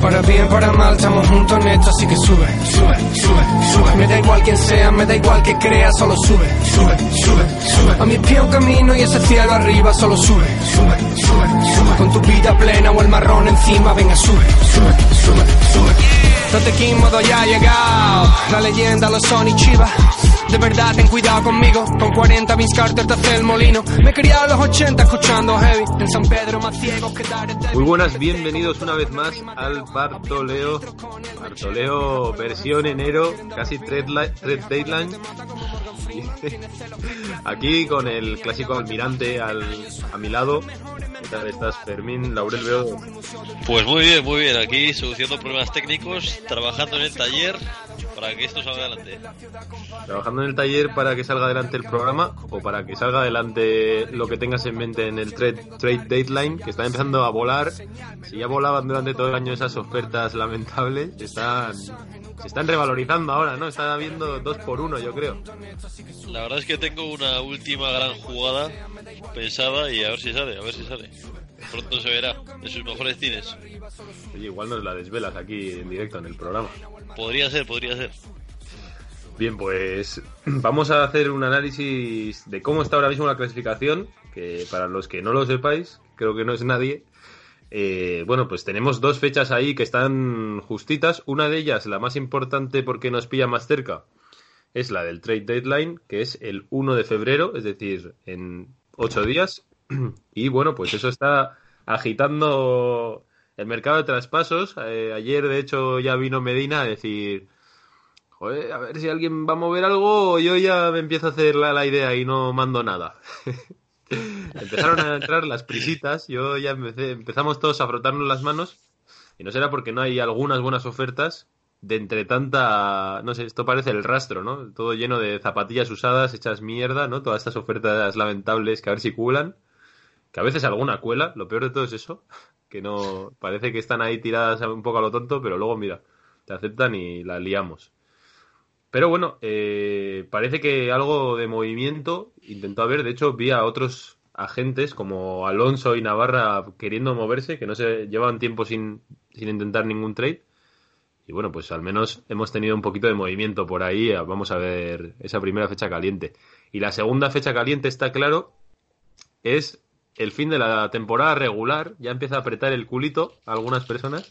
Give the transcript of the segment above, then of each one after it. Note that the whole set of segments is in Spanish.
Para bien, para mal, estamos juntos en esto, así que sube, sube, sube, sube. Me da igual quien sea, me da igual que crea, solo sube, sube, sube, sube. A mis pies un camino y ese cielo arriba, solo sube, sube, sube, sube. Con tu vida plena o el marrón encima, venga, sube, sube, sube, sube. Tote modo ya ha llegado, la leyenda lo son y chiva. De verdad, ten cuidado conmigo. Con 40 Vince Carter te hace el molino. Me he criado a los 80 escuchando heavy. En San Pedro más ciego que dar Muy buenas, bienvenidos una vez más al Bartoleo. Bartoleo versión enero, casi tres deadline. Aquí con el clásico almirante al, a mi lado. ¿Qué tal estás, Fermín? Laurel veo. Pues muy bien, muy bien. Aquí solucionando problemas técnicos, trabajando en el taller para que esto salga adelante. ¿Trabajando en el taller para que salga adelante el programa o para que salga adelante lo que tengas en mente en el trade, trade deadline, que está empezando a volar? Si ya volaban durante todo el año esas ofertas lamentables, están, se están revalorizando ahora, ¿no? Está habiendo dos por uno, yo creo. La verdad es que tengo una última gran jugada pensada y a ver si sale, a ver si sale. Pronto se verá de sus mejores cines. Oye, igual nos la desvelas aquí en directo en el programa. Podría ser, podría ser. Bien, pues vamos a hacer un análisis de cómo está ahora mismo la clasificación, que para los que no lo sepáis, creo que no es nadie. Eh, bueno, pues tenemos dos fechas ahí que están justitas. Una de ellas, la más importante porque nos pilla más cerca, es la del trade deadline, que es el 1 de febrero, es decir, en ocho días. Y bueno, pues eso está agitando el mercado de traspasos. Eh, ayer, de hecho, ya vino Medina a decir, joder, a ver si alguien va a mover algo yo ya me empiezo a hacer la, idea y no mando nada. Empezaron a entrar las prisitas, yo ya empecé, empezamos todos a frotarnos las manos y no será porque no hay algunas buenas ofertas de entre tanta, no sé, esto parece el rastro, ¿no? Todo lleno de zapatillas usadas, hechas mierda, ¿no? Todas estas ofertas lamentables que a ver si culan, que a veces alguna cuela, lo peor de todo es eso, que no parece que están ahí tiradas un poco a lo tonto, pero luego mira, te aceptan y la liamos. Pero bueno, eh, parece que algo de movimiento intentó haber. De hecho, vi a otros agentes como Alonso y Navarra queriendo moverse, que no se llevan tiempo sin, sin intentar ningún trade. Y bueno, pues al menos hemos tenido un poquito de movimiento por ahí. Vamos a ver esa primera fecha caliente. Y la segunda fecha caliente, está claro, es el fin de la temporada regular ya empieza a apretar el culito a algunas personas.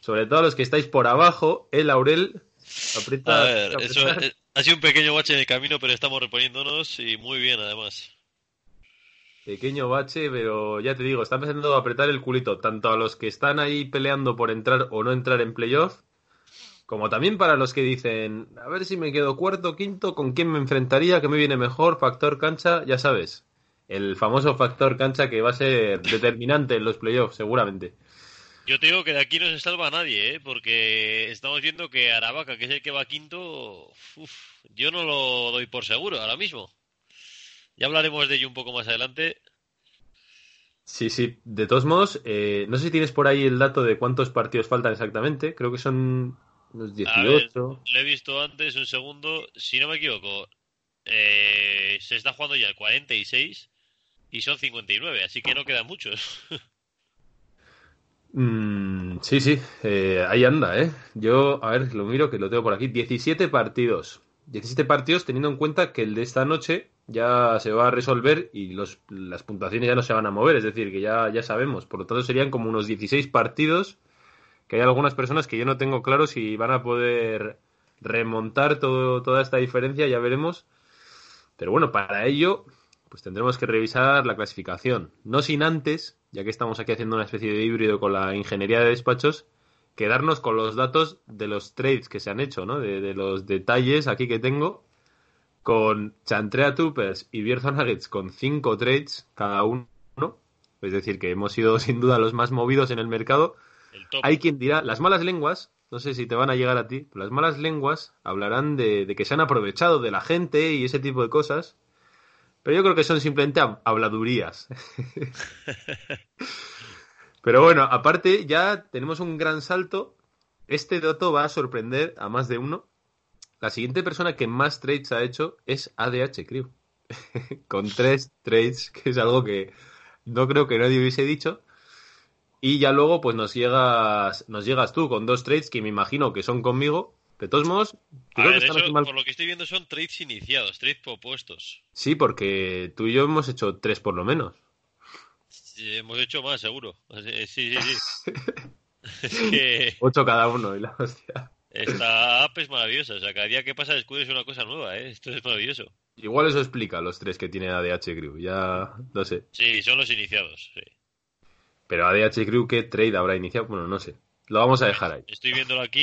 Sobre todo a los que estáis por abajo, el Laurel aprieta. A ver, eso ha sido un pequeño bache en el camino, pero estamos reponiéndonos y muy bien además. Pequeño bache, pero ya te digo, está empezando a apretar el culito, tanto a los que están ahí peleando por entrar o no entrar en playoff, como también para los que dicen, a ver si me quedo cuarto, quinto, con quién me enfrentaría, que me viene mejor, factor cancha, ya sabes el famoso factor cancha que va a ser determinante en los playoffs, seguramente. Yo te digo que de aquí no se salva a nadie, ¿eh? porque estamos viendo que Aravaca, que es el que va quinto, yo no lo doy por seguro ahora mismo. Ya hablaremos de ello un poco más adelante. Sí, sí. De todos modos, eh, no sé si tienes por ahí el dato de cuántos partidos faltan exactamente. Creo que son unos 18. lo he visto antes, un segundo. Si no me equivoco, eh, se está jugando ya el 46 y son 59, así que no quedan muchos. Mm, sí, sí, eh, ahí anda, ¿eh? Yo, a ver, lo miro que lo tengo por aquí. 17 partidos. 17 partidos teniendo en cuenta que el de esta noche ya se va a resolver y los, las puntuaciones ya no se van a mover, es decir, que ya, ya sabemos. Por lo tanto, serían como unos 16 partidos que hay algunas personas que yo no tengo claro si van a poder remontar todo, toda esta diferencia, ya veremos. Pero bueno, para ello pues tendremos que revisar la clasificación. No sin antes, ya que estamos aquí haciendo una especie de híbrido con la ingeniería de despachos, quedarnos con los datos de los trades que se han hecho, ¿no? De, los detalles aquí que tengo, con Chantrea Troopers y Bierzo Nuggets con cinco trades cada uno. Es decir, que hemos sido sin duda los más movidos en el mercado. Hay quien dirá, las malas lenguas, no sé si te van a llegar a ti, las malas lenguas hablarán de, de que se han aprovechado de la gente y ese tipo de cosas pero yo creo que son simplemente habladurías. Pero bueno, aparte ya tenemos un gran salto. Este dato va a sorprender a más de uno. La siguiente persona que más trades ha hecho es ADH Crew. con tres trades, que es algo que no creo que nadie hubiese dicho. Y ya luego, pues nos llegas, nos llegas tú con dos trades que me imagino que son conmigo. De todos modos, creo que están eso, mal... por lo que estoy viendo son trades iniciados, trades propuestos. Sí, porque tú y yo hemos hecho tres por lo menos. Sí, hemos hecho más, seguro. Sí, sí, sí. Ocho cada uno y la hostia. Esta app es maravillosa. O sea, cada día que pasa descubres una cosa nueva, ¿eh? Esto es maravilloso. Igual eso explica los tres que tiene ADH Crew. Ya no sé. Sí, son los iniciados, sí. Pero ADH Crew, ¿qué trade habrá iniciado? Bueno, no sé. Lo vamos a dejar ahí. Estoy viéndolo aquí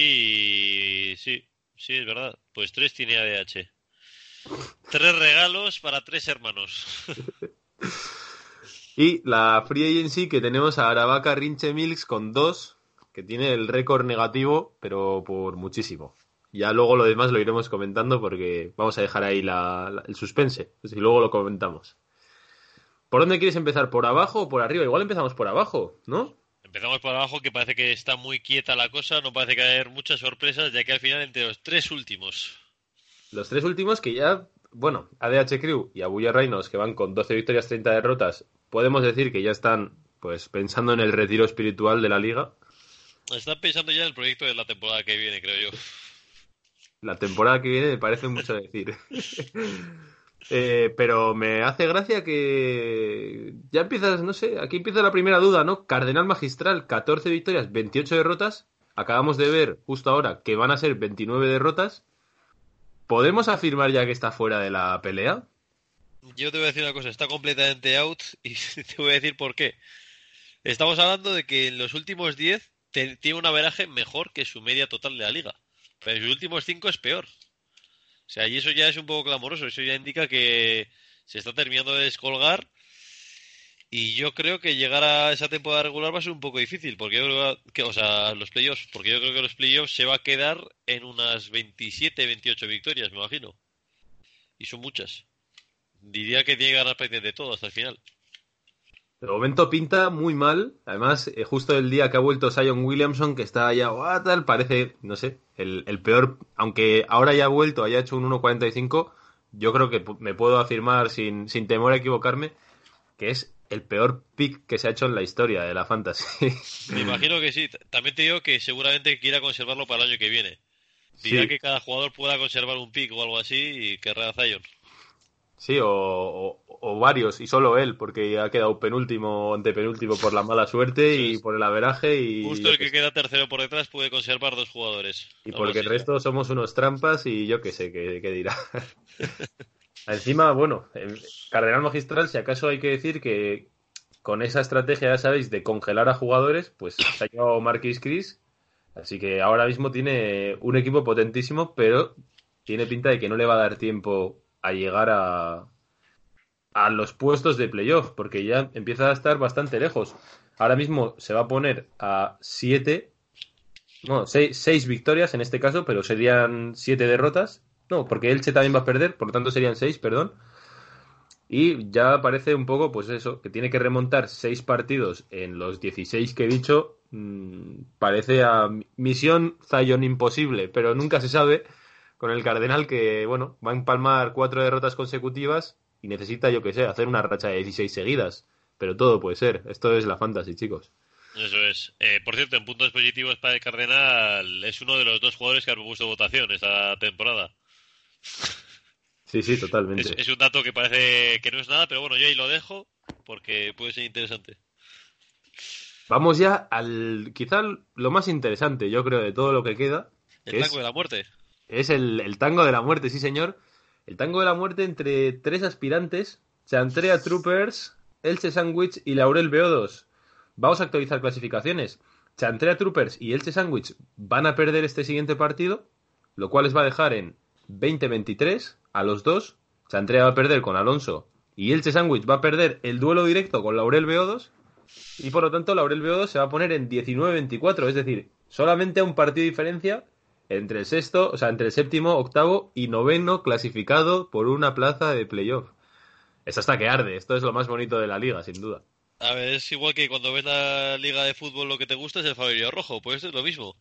y sí, sí, es verdad. Pues tres tiene ADH. Tres regalos para tres hermanos. y la Free Agency que tenemos a Aravaca Rinche Milks con dos que tiene el récord negativo, pero por muchísimo. Ya luego lo demás lo iremos comentando porque vamos a dejar ahí el suspense. Y luego lo comentamos. ¿Por dónde quieres empezar? ¿Por abajo o por arriba? Igual empezamos por abajo, ¿no? Empezamos por abajo, que parece que está muy quieta la cosa, no parece que haya muchas sorpresas, ya que al final entre los tres últimos. Los tres últimos que ya, bueno, ADH Crew y Abuya Reinos, que van con 12 victorias, 30 derrotas, podemos decir que ya están pues pensando en el retiro espiritual de la liga. Están pensando ya en el proyecto de la temporada que viene, creo yo. La temporada que viene me parece mucho decir. Eh, pero me hace gracia que ya empiezas, no sé, aquí empieza la primera duda, ¿no? Cardenal Magistral, 14 victorias, 28 derrotas. Acabamos de ver justo ahora que van a ser 29 derrotas. ¿Podemos afirmar ya que está fuera de la pelea? Yo te voy a decir una cosa, está completamente out y te voy a decir por qué. Estamos hablando de que en los últimos 10 tiene un averaje mejor que su media total de la liga. Pero en sus últimos cinco es peor. O sea, y eso ya es un poco clamoroso. Eso ya indica que se está terminando de descolgar. Y yo creo que llegar a esa temporada regular va a ser un poco difícil. Porque yo creo que, o sea, los playoffs. Porque yo creo que los playoffs se va a quedar en unas 27, 28 victorias, me imagino. Y son muchas. Diría que tiene que ganar prácticamente todo hasta el final. De momento pinta muy mal. Además, eh, justo el día que ha vuelto Sion Williamson, que está ya tal, parece, no sé, el, peor. Aunque ahora ya ha vuelto, haya hecho un 1.45, yo creo que me puedo afirmar sin, sin temor a equivocarme que es el peor pick que se ha hecho en la historia de la fantasy. Me imagino que sí. También te digo que seguramente quiera conservarlo para el año que viene. Dirá que cada jugador pueda conservar un pick o algo así y querrá a Zion. Sí, o, varios, y solo él, porque ha quedado penúltimo o antepenúltimo por la mala suerte y por el averaje. Y, Justo el que queda tercero por detrás puede conservar dos jugadores. Y porque el resto somos unos trampas y yo qué sé, qué, dirá. Encima, bueno, Cardenal Magistral, si acaso hay que decir que con esa estrategia, ya sabéis, de congelar a jugadores, pues se ha llevado Marquis Chris. Así que ahora mismo tiene un equipo potentísimo, pero tiene pinta de que no le va a dar tiempo a llegar a, a los puestos de playoff, porque ya empieza a estar bastante lejos. Ahora mismo se va a poner a siete, no, seis, victorias en este caso, pero serían siete derrotas. No, porque Elche también va a perder, por lo tanto serían seis, perdón. Y ya parece un poco, pues eso, que tiene que remontar seis partidos en los 16 que he dicho. Mm, parece a misión Zion imposible, pero nunca se sabe con el Cardenal que, bueno, va a empalmar cuatro derrotas consecutivas y necesita, yo que sé, hacer una racha de 16 seguidas. Pero todo puede ser. Esto es la fantasy, chicos. Eso es. Eh, por cierto, en puntos positivos para el Cardenal, es uno de los dos jugadores que ha propuesto votación esta temporada. Sí, sí, totalmente. Es, un dato que parece que no es nada, pero bueno, yo ahí lo dejo porque puede ser interesante. Vamos ya al quizá lo más interesante, yo creo, de todo lo que queda. El tango de la muerte. Es el, tango de la muerte, sí señor. El tango de la muerte entre tres aspirantes, Chantrea Troopers, Elche Sandwich y Laurel Beodos. Vamos a actualizar clasificaciones. Chantrea Troopers y Elche Sandwich van a perder este siguiente partido, lo cual les va a dejar en 20-23 a los dos. Chantrea va a perder con Alonso y Elche Sandwich va a perder el duelo directo con Laurel Beodos. Y por lo tanto, Laurel Beodos se va a poner en 19-24, es decir, solamente a un partido de diferencia entre el sexto, o sea, entre el séptimo, octavo y noveno clasificado por una plaza de playoff. Esto hasta que arde, esto es lo más bonito de la liga, sin duda. A ver, es igual que cuando ves la liga de fútbol lo que te gusta es el favorito rojo, pues es lo mismo.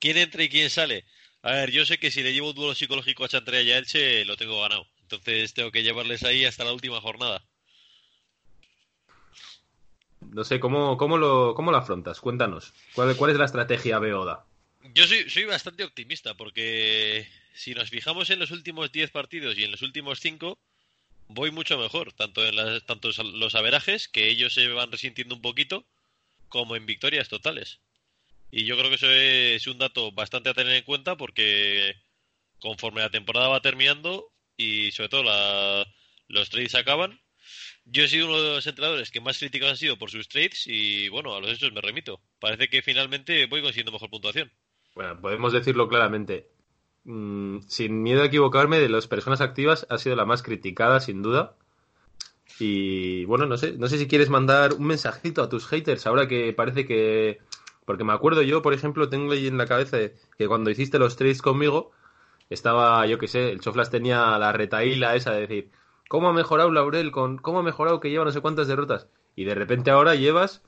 ¿Quién entra y quién sale? A ver, yo sé que si le llevo un duelo psicológico a Chantrea y a Elche, lo tengo ganado. Entonces tengo que llevarles ahí hasta la última jornada. No sé, ¿cómo, cómo, lo, cómo lo afrontas? Cuéntanos. ¿Cuál, cuál es la estrategia Beoda? Yo soy, soy bastante optimista porque si nos fijamos en los últimos 10 partidos y en los últimos 5, voy mucho mejor, tanto en las, tanto los averajes, que ellos se van resintiendo un poquito, como en victorias totales. Y yo creo que eso es un dato bastante a tener en cuenta porque conforme la temporada va terminando y sobre todo la, los trades acaban, yo he sido uno de los entrenadores que más críticos han sido por sus trades y bueno, a los hechos me remito. Parece que finalmente voy consiguiendo mejor puntuación. Bueno, podemos decirlo claramente. Mm, sin miedo a equivocarme, de las personas activas ha sido la más criticada, sin duda. Y bueno, no sé, no sé si quieres mandar un mensajito a tus haters ahora que parece que. Porque me acuerdo yo, por ejemplo, tengo ahí en la cabeza que cuando hiciste los trades conmigo, estaba, yo qué sé, el Choflas tenía la retaíla esa de decir, ¿Cómo ha mejorado Laurel? Con, ¿Cómo ha mejorado que lleva no sé cuántas derrotas? Y de repente ahora llevas,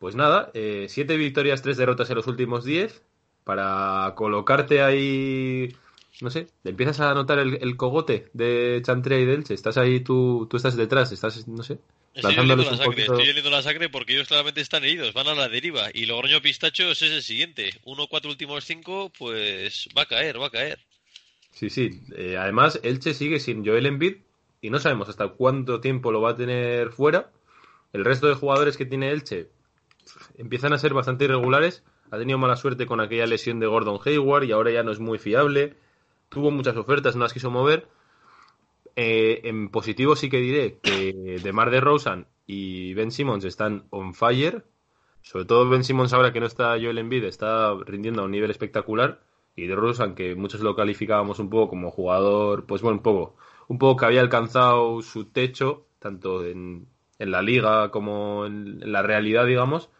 pues nada, eh, siete victorias, tres derrotas en los últimos diez. Para colocarte ahí, no sé, empiezas a notar el, cogote de Chantrea y Delche. Estás ahí, tú, tú estás detrás, estás, no sé, Estoy oliendo, la sangre, estoy oliendo la sangre porque ellos claramente están heridos, van a la deriva. Y Logroño Pistachos es el siguiente. Uno, cuatro últimos cinco, pues va a caer, va a caer. Sí, sí. Eh, además, Elche sigue sin Joel Embiid, y no sabemos hasta cuánto tiempo lo va a tener fuera. El resto de jugadores que tiene Elche empiezan a ser bastante irregulares. Ha tenido mala suerte con aquella lesión de Gordon Hayward y ahora ya no es muy fiable. Tuvo muchas ofertas, no las quiso mover. Eh, en positivo sí que diré que DeMar DeRozan y Ben Simmons están on fire. Sobre todo Ben Simmons ahora que no está Joel Embiid está rindiendo a un nivel espectacular. Y DeRozan que muchos lo calificábamos un poco como jugador, pues bueno, un poco un poco que había alcanzado su techo, tanto en, la liga como en, la realidad, digamos,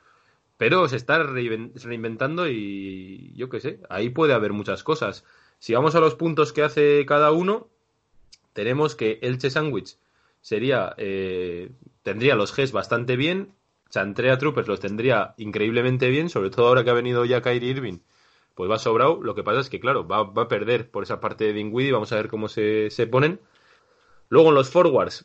pero se está reinventando y yo qué sé, ahí puede haber muchas cosas. Si vamos a los puntos que hace cada uno, tenemos que Elche Sandwich sería, eh, tendría los Gs bastante bien, Chantrea Troopers los tendría increíblemente bien, sobre todo ahora que ha venido ya Kyrie Irving, pues va sobrado. Lo que pasa es que, claro, va, va a perder por esa parte de Dingwiddie, vamos a ver cómo se, se ponen. Luego en los forwards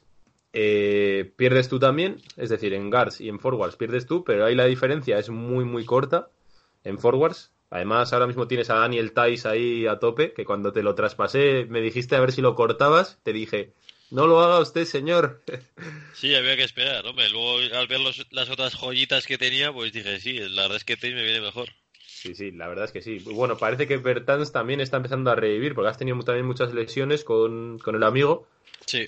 eh, pierdes tú también, es decir, en guards y en forwards pierdes tú, pero ahí la diferencia es muy, muy corta en forwards. Además, ahora mismo tienes a Daniel Tice ahí a tope, que cuando te lo traspasé me dijiste a ver si lo cortabas, te dije, no lo haga usted, señor. Sí, había que esperar, hombre. Luego, al ver las otras joyitas que tenía, pues dije, sí, la verdad es que Tice me viene mejor. Sí, sí, la verdad es que sí. Bueno, parece que Bertans también está empezando a revivir, porque has tenido también muchas lesiones con, con el amigo. Sí.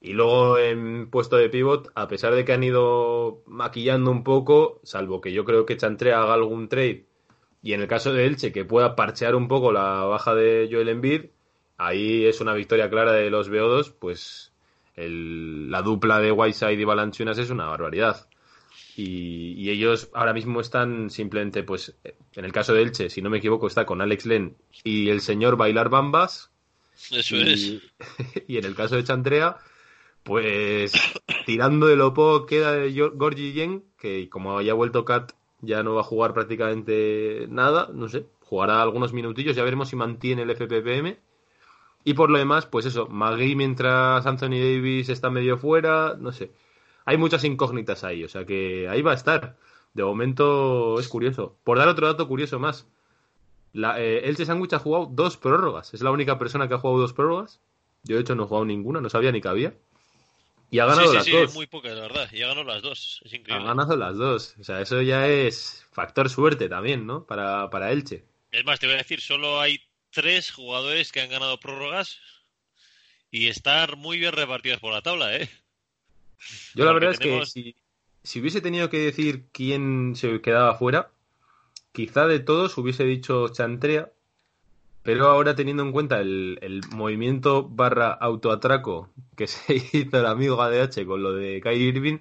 Y luego en puesto de pivot, a pesar de que han ido maquillando un poco, salvo que yo creo que Chantre haga algún trade, y en el caso de Elche, que pueda parchear un poco la baja de Joel Embiid, ahí es una victoria clara de los BO2, pues la dupla de Whiteside y Balanchunas es una barbaridad. Y, y, ellos ahora mismo están simplemente, pues, en el caso de Elche, si no me equivoco, está con Alex Len y el señor Bailar Bambas, eso y, es. Y en el caso de Chantrea, pues tirando de lo poco queda de Gorgi Yen, que como haya vuelto Kat, ya no va a jugar prácticamente nada, no sé, jugará algunos minutillos, ya veremos si mantiene el FPPM. Y por lo demás, pues eso, Magui mientras Anthony Davis está medio fuera, no sé. Hay muchas incógnitas ahí, o sea que ahí va a estar. De momento es curioso. Por dar otro dato curioso más, la, eh, Elche Sandwich ha jugado dos prórrogas. Es la única persona que ha jugado dos prórrogas. Yo, de hecho, no he jugado ninguna, no sabía ni que había. Y ha ganado las dos. muy pocas, la verdad. Y ha ganado las dos. Es increíble. Ha ganado las dos. O sea, eso ya es factor suerte también, ¿no? Para, para Elche. Es más, te voy a decir, solo hay tres jugadores que han ganado prórrogas y están muy bien repartidos por la tabla, ¿eh? Yo la verdad es que si, si hubiese tenido que decir quién se quedaba fuera, quizá de todos hubiese dicho Chantrea, pero ahora teniendo en cuenta el, movimiento barra autoatraco que se hizo el amigo ADH con lo de Kyrie Irving,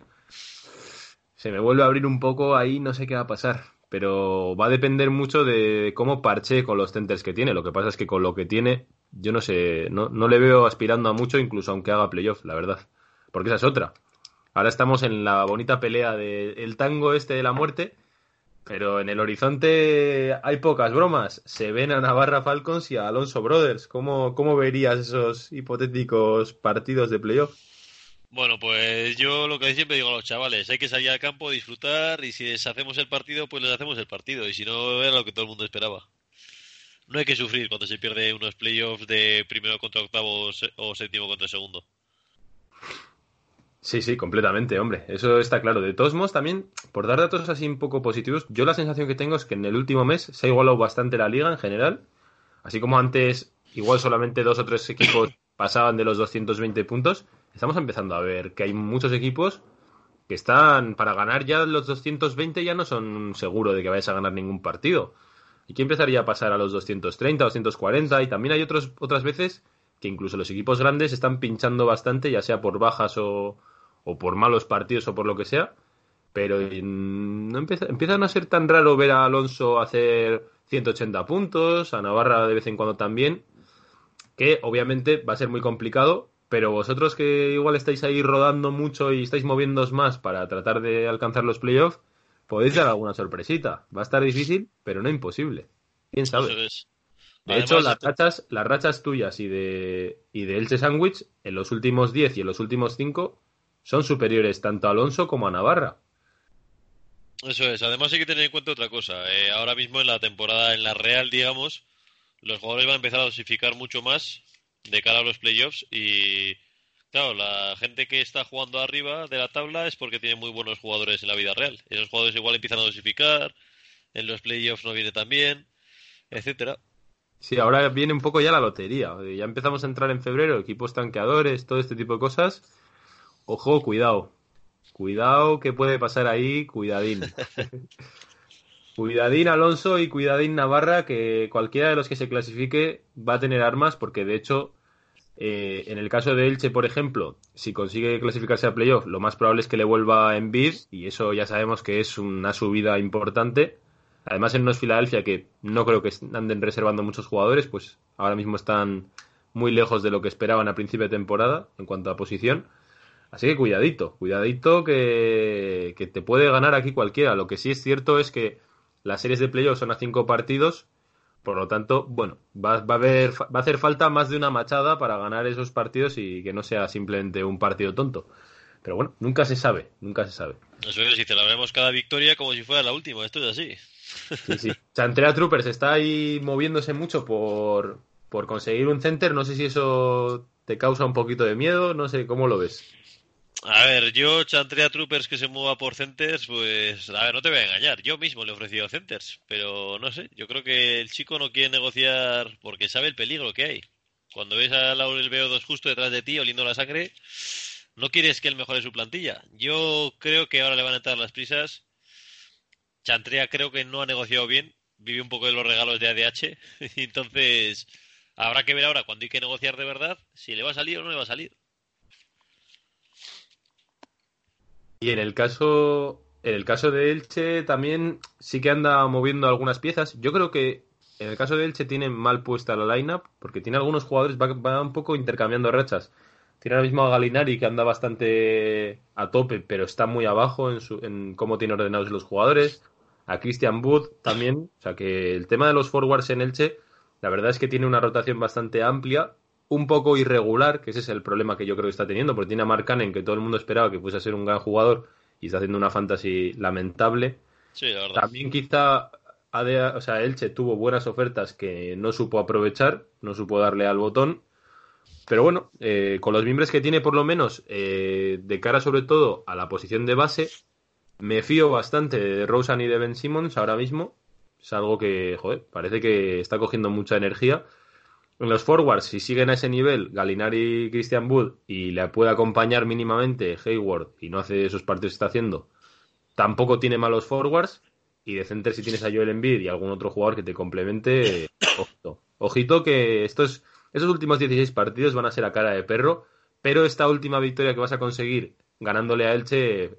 se me vuelve a abrir un poco ahí, no sé qué va a pasar. Pero va a depender mucho de cómo parche con los centers que tiene. Lo que pasa es que con lo que tiene, yo no sé, no, no le veo aspirando a mucho, incluso aunque haga playoff, la verdad. Porque esa es otra. Ahora estamos en la bonita pelea del tango este de la muerte pero en el horizonte hay pocas bromas. Se ven a Navarra Falcons y a Alonso Brothers. ¿Cómo, cómo verías esos hipotéticos partidos de playoff? Bueno, pues yo lo que siempre digo a los chavales, hay que salir al campo, disfrutar y si les hacemos el partido, pues les hacemos el partido y si no, era lo que todo el mundo esperaba. No hay que sufrir cuando se pierde unos playoffs de primero contra octavo o séptimo contra segundo. Sí, sí, completamente, hombre. Eso está claro. De todos modos, también, por dar datos así un poco positivos, yo la sensación que tengo es que en el último mes se ha igualado bastante la liga en general. Así como antes, igual solamente dos o tres equipos pasaban de los 220 puntos estamos empezando a ver que hay muchos equipos que están para ganar ya los 220 ya no son seguro de que vayas a ganar ningún partido. Y que empezaría a pasar a los 230, 240 y también hay otros, otras veces que incluso los equipos grandes están pinchando bastante, ya sea por bajas o, o por malos partidos o por lo que sea. Pero no empieza, empieza a ser tan raro ver a Alonso hacer 180 puntos, a Navarra de vez en cuando también, que obviamente va a ser muy complicado, pero vosotros que igual estáis ahí rodando mucho y estáis moviéndoos más para tratar de alcanzar los playoffs, podéis dar alguna sorpresita. Va a estar difícil, pero no imposible. ¿Quién sabe? De hecho, las rachas, las rachas tuyas y de, y de Elche Sandwich en los últimos 10 y en los últimos 5 son superiores tanto a Alonso como a Navarra. Eso es. Además hay que tener en cuenta otra cosa. Eh, ahora mismo en la temporada, en la Real, digamos, los jugadores van a empezar a dosificar mucho más de cara a los playoffs y claro, la gente que está jugando arriba de la tabla es porque tiene muy buenos jugadores en la vida real. Esos jugadores igual empiezan a dosificar, en los playoffs no viene tan bien, etcétera. Sí, ahora viene un poco ya la lotería. Ya empezamos a entrar en febrero, equipos tanqueadores, todo este tipo de cosas. Ojo, cuidado. Cuidado que puede pasar ahí, cuidadín. Cuidadín Alonso y cuidadín Navarra, que cualquiera de los que se clasifique va a tener armas, porque de hecho, eh, en el caso de Elche, por ejemplo, si consigue clasificarse a playoff, lo más probable es que le vuelva en bid, y eso ya sabemos que es una subida importante. Además, en unos Filadelfia que no creo que anden reservando muchos jugadores, pues ahora mismo están muy lejos de lo que esperaban a principio de temporada en cuanto a posición. Así que cuidadito, cuidadito que, te puede ganar aquí cualquiera. Lo que sí es cierto es que las series de playoffs son a cinco partidos, por lo tanto, bueno, va, a haber, va a hacer falta más de una machada para ganar esos partidos y que no sea simplemente un partido tonto. Pero bueno, nunca se sabe, nunca se sabe. Eso es, si celebramos cada victoria como si fuera la última, esto es así. Sí. Chantrea Troopers está ahí moviéndose mucho por, por conseguir un center. No sé si eso te causa un poquito de miedo, no sé, ¿cómo lo ves? A ver, yo Chantrea Troopers que se mueva por centers, pues, a ver, no te voy a engañar. Yo mismo le he ofrecido centers, pero no sé. Yo creo que el chico no quiere negociar porque sabe el peligro que hay. Cuando ves a Laurel Veo2 justo detrás de ti, oliendo la sangre, no quieres que él mejore su plantilla. Yo creo que ahora le van a entrar las prisas. Chantrea creo que no ha negociado bien. Vive un poco de los regalos de ADH. Entonces, habrá que ver ahora cuando hay que negociar de verdad si le va a salir o no le va a salir. Y en el caso, en el caso de Elche también sí que anda moviendo algunas piezas. Yo creo que en el caso de Elche tiene mal puesta la lineup porque tiene algunos jugadores va, un poco intercambiando rachas. Tiene ahora mismo a Galinari que anda bastante a tope, pero está muy abajo en, su, en cómo tiene ordenados los jugadores. A Christian Wood también. O sea que el tema de los forwards en Elche, la verdad es que tiene una rotación bastante amplia un poco irregular, que ese es el problema que yo creo que está teniendo, porque tiene a Mark Cannon, que todo el mundo esperaba que fuese a ser un gran jugador, y está haciendo una fantasy lamentable. Sí, la verdad. También quizá o sea, Elche tuvo buenas ofertas que no supo aprovechar, no supo darle al botón. Pero bueno, eh, con los miembros que tiene por lo menos, eh, de cara sobre todo a la posición de base, me fío bastante de Rosen y de Ben Simmons ahora mismo. Es algo que, joder, parece que está cogiendo mucha energía en los forwards, si siguen a ese nivel, Galinari y Christian Wood, y le puede acompañar mínimamente Hayward y no hace esos partidos que está haciendo, tampoco tiene malos forwards. Y de center, si tienes a Joel Embiid y algún otro jugador que te complemente, ojito. Ojito que estos, esos últimos 16 partidos van a ser a cara de perro, pero esta última victoria que vas a conseguir ganándole a Elche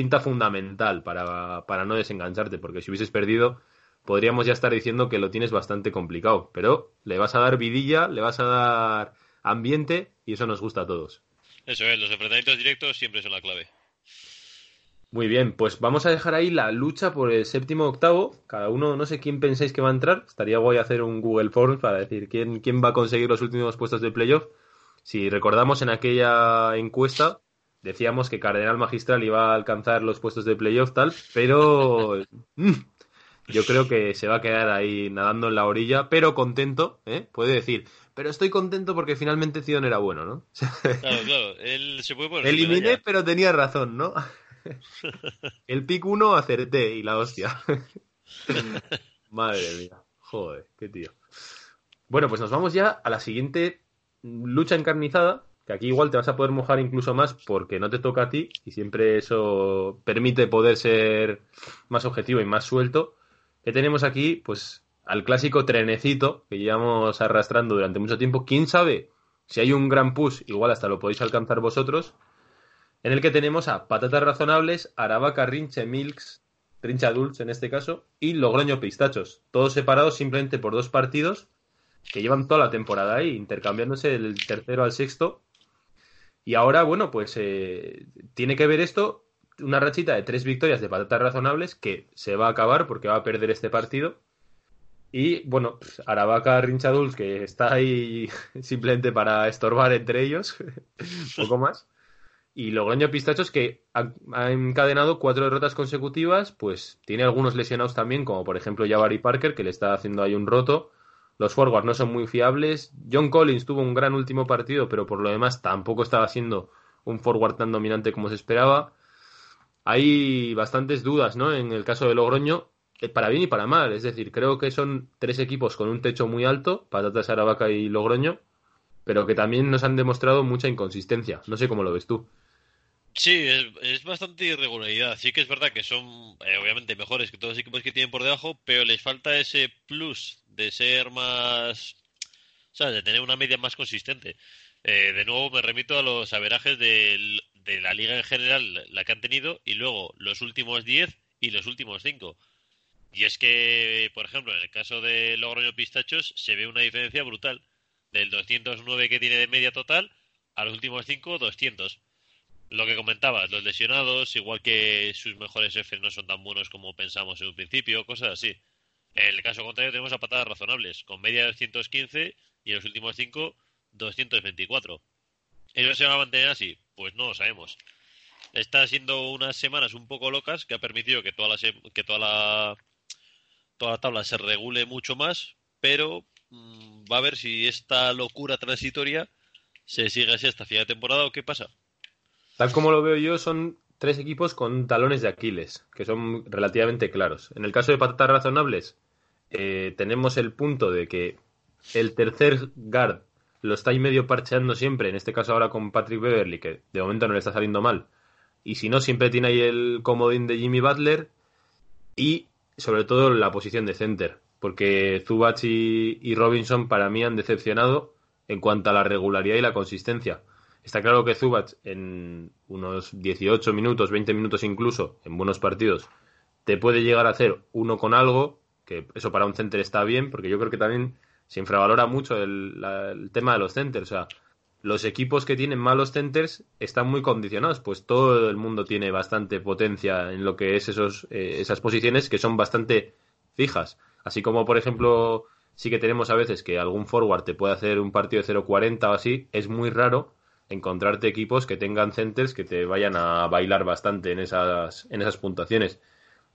pinta fundamental para, para no desengancharte, porque si hubieses perdido, podríamos ya estar diciendo que lo tienes bastante complicado. Pero le vas a dar vidilla, le vas a dar ambiente y eso nos gusta a todos. Eso es, los enfrentamientos directos siempre son la clave. Muy bien, pues vamos a dejar ahí la lucha por el séptimo octavo. Cada uno, no sé quién pensáis que va a entrar. Estaría guay hacer un Google Forms para decir quién, quién va a conseguir los últimos puestos de playoff. Si recordamos en aquella encuesta, decíamos que Cardenal Magistral iba a alcanzar los puestos de playoff tal, pero mm, yo creo que se va a quedar ahí nadando en la orilla, pero contento, ¿eh? Puede decir, pero estoy contento porque finalmente Cion era bueno, ¿no? Claro, claro, él se puede poner. Eliminé, pero tenía razón, ¿no? El pick 1 acerté y la hostia. Madre mía. Joder, qué tío. Bueno, pues nos vamos ya a la siguiente lucha encarnizada, que aquí igual te vas a poder mojar incluso más porque no te toca a ti y siempre eso permite poder ser más objetivo y más suelto. Que tenemos aquí, pues, al clásico trenecito que llevamos arrastrando durante mucho tiempo. ¿Quién sabe? Si hay un gran push, igual hasta lo podéis alcanzar vosotros en el que tenemos a Patatas Razonables, Aravaca Rinche Milks, Rincha Dulce en este caso, y Logroño Pistachos, todos separados simplemente por dos partidos que llevan toda la temporada ahí, intercambiándose del tercero al sexto. Y ahora, bueno, pues eh, tiene que ver esto una rachita de tres victorias de patatas razonables que se va a acabar porque va a perder este partido. Y bueno, pues, Aravaca Rinchaduls, que está ahí simplemente para estorbar entre ellos, poco más. Y Logroño Pistachos, que ha, encadenado cuatro derrotas consecutivas, pues tiene algunos lesionados también, como por ejemplo Jabari Parker, que le está haciendo ahí un roto. Los forwards no son muy fiables. John Collins tuvo un gran último partido, pero por lo demás tampoco estaba siendo un forward tan dominante como se esperaba. Hay bastantes dudas, ¿no? En el caso de Logroño, eh, para bien y para mal. Es decir, creo que son tres equipos con un techo muy alto, Patatas, Aravaca y Logroño, pero que también nos han demostrado mucha inconsistencia. No sé cómo lo ves tú. Sí, es, bastante irregularidad. Sí que es verdad que son, eh, obviamente, mejores que todos los equipos que tienen por debajo, pero les falta ese plus de ser más. O sea, de tener una media más consistente. Eh, de nuevo, me remito a los averajes de, la liga en general, la que han tenido, y luego los últimos 10 y los últimos 5. Y es que, por ejemplo, en el caso de Logroño Pistachos, se ve una diferencia brutal. Del 209 que tiene de media total a los últimos 5, 200 lo que comentabas, los lesionados, igual que sus mejores jefes no son tan buenos como pensamos en un principio, cosas así. En el caso contrario tenemos a patadas razonables, con media de 215 y en los últimos 5, 224. ¿Eso se va a mantener así? Pues no lo sabemos. Está siendo unas semanas un poco locas que ha permitido que toda la, que toda la, toda la tabla se regule mucho más, pero mm, va a ver si esta locura transitoria se sigue así hasta final de temporada o qué pasa. Tal como lo veo yo, son tres equipos con talones de Aquiles, que son relativamente claros. En el caso de patatas razonables, eh, tenemos el punto de que el tercer guard lo está ahí medio parcheando siempre, en este caso ahora con Patrick Beverly, que de momento no le está saliendo mal. Y si no, siempre tiene ahí el comodín de Jimmy Butler y sobre todo la posición de center, porque Zubac y Robinson para mí han decepcionado en cuanto a la regularidad y la consistencia. Está claro que Zubac en unos 18 minutos, 20 minutos incluso, en buenos partidos, te puede llegar a hacer uno con algo, que eso para un center está bien, porque yo creo que también se infravalora mucho el, tema de los centers. O sea, los equipos que tienen malos centers están muy condicionados, pues todo el mundo tiene bastante potencia en lo que es esos, eh, esas posiciones que son bastante fijas. Así como, por ejemplo, sí que tenemos a veces que algún forward te puede hacer un partido de 0.40 o así, es muy raro encontrarte equipos que tengan centers que te vayan a bailar bastante en esas, en esas puntuaciones.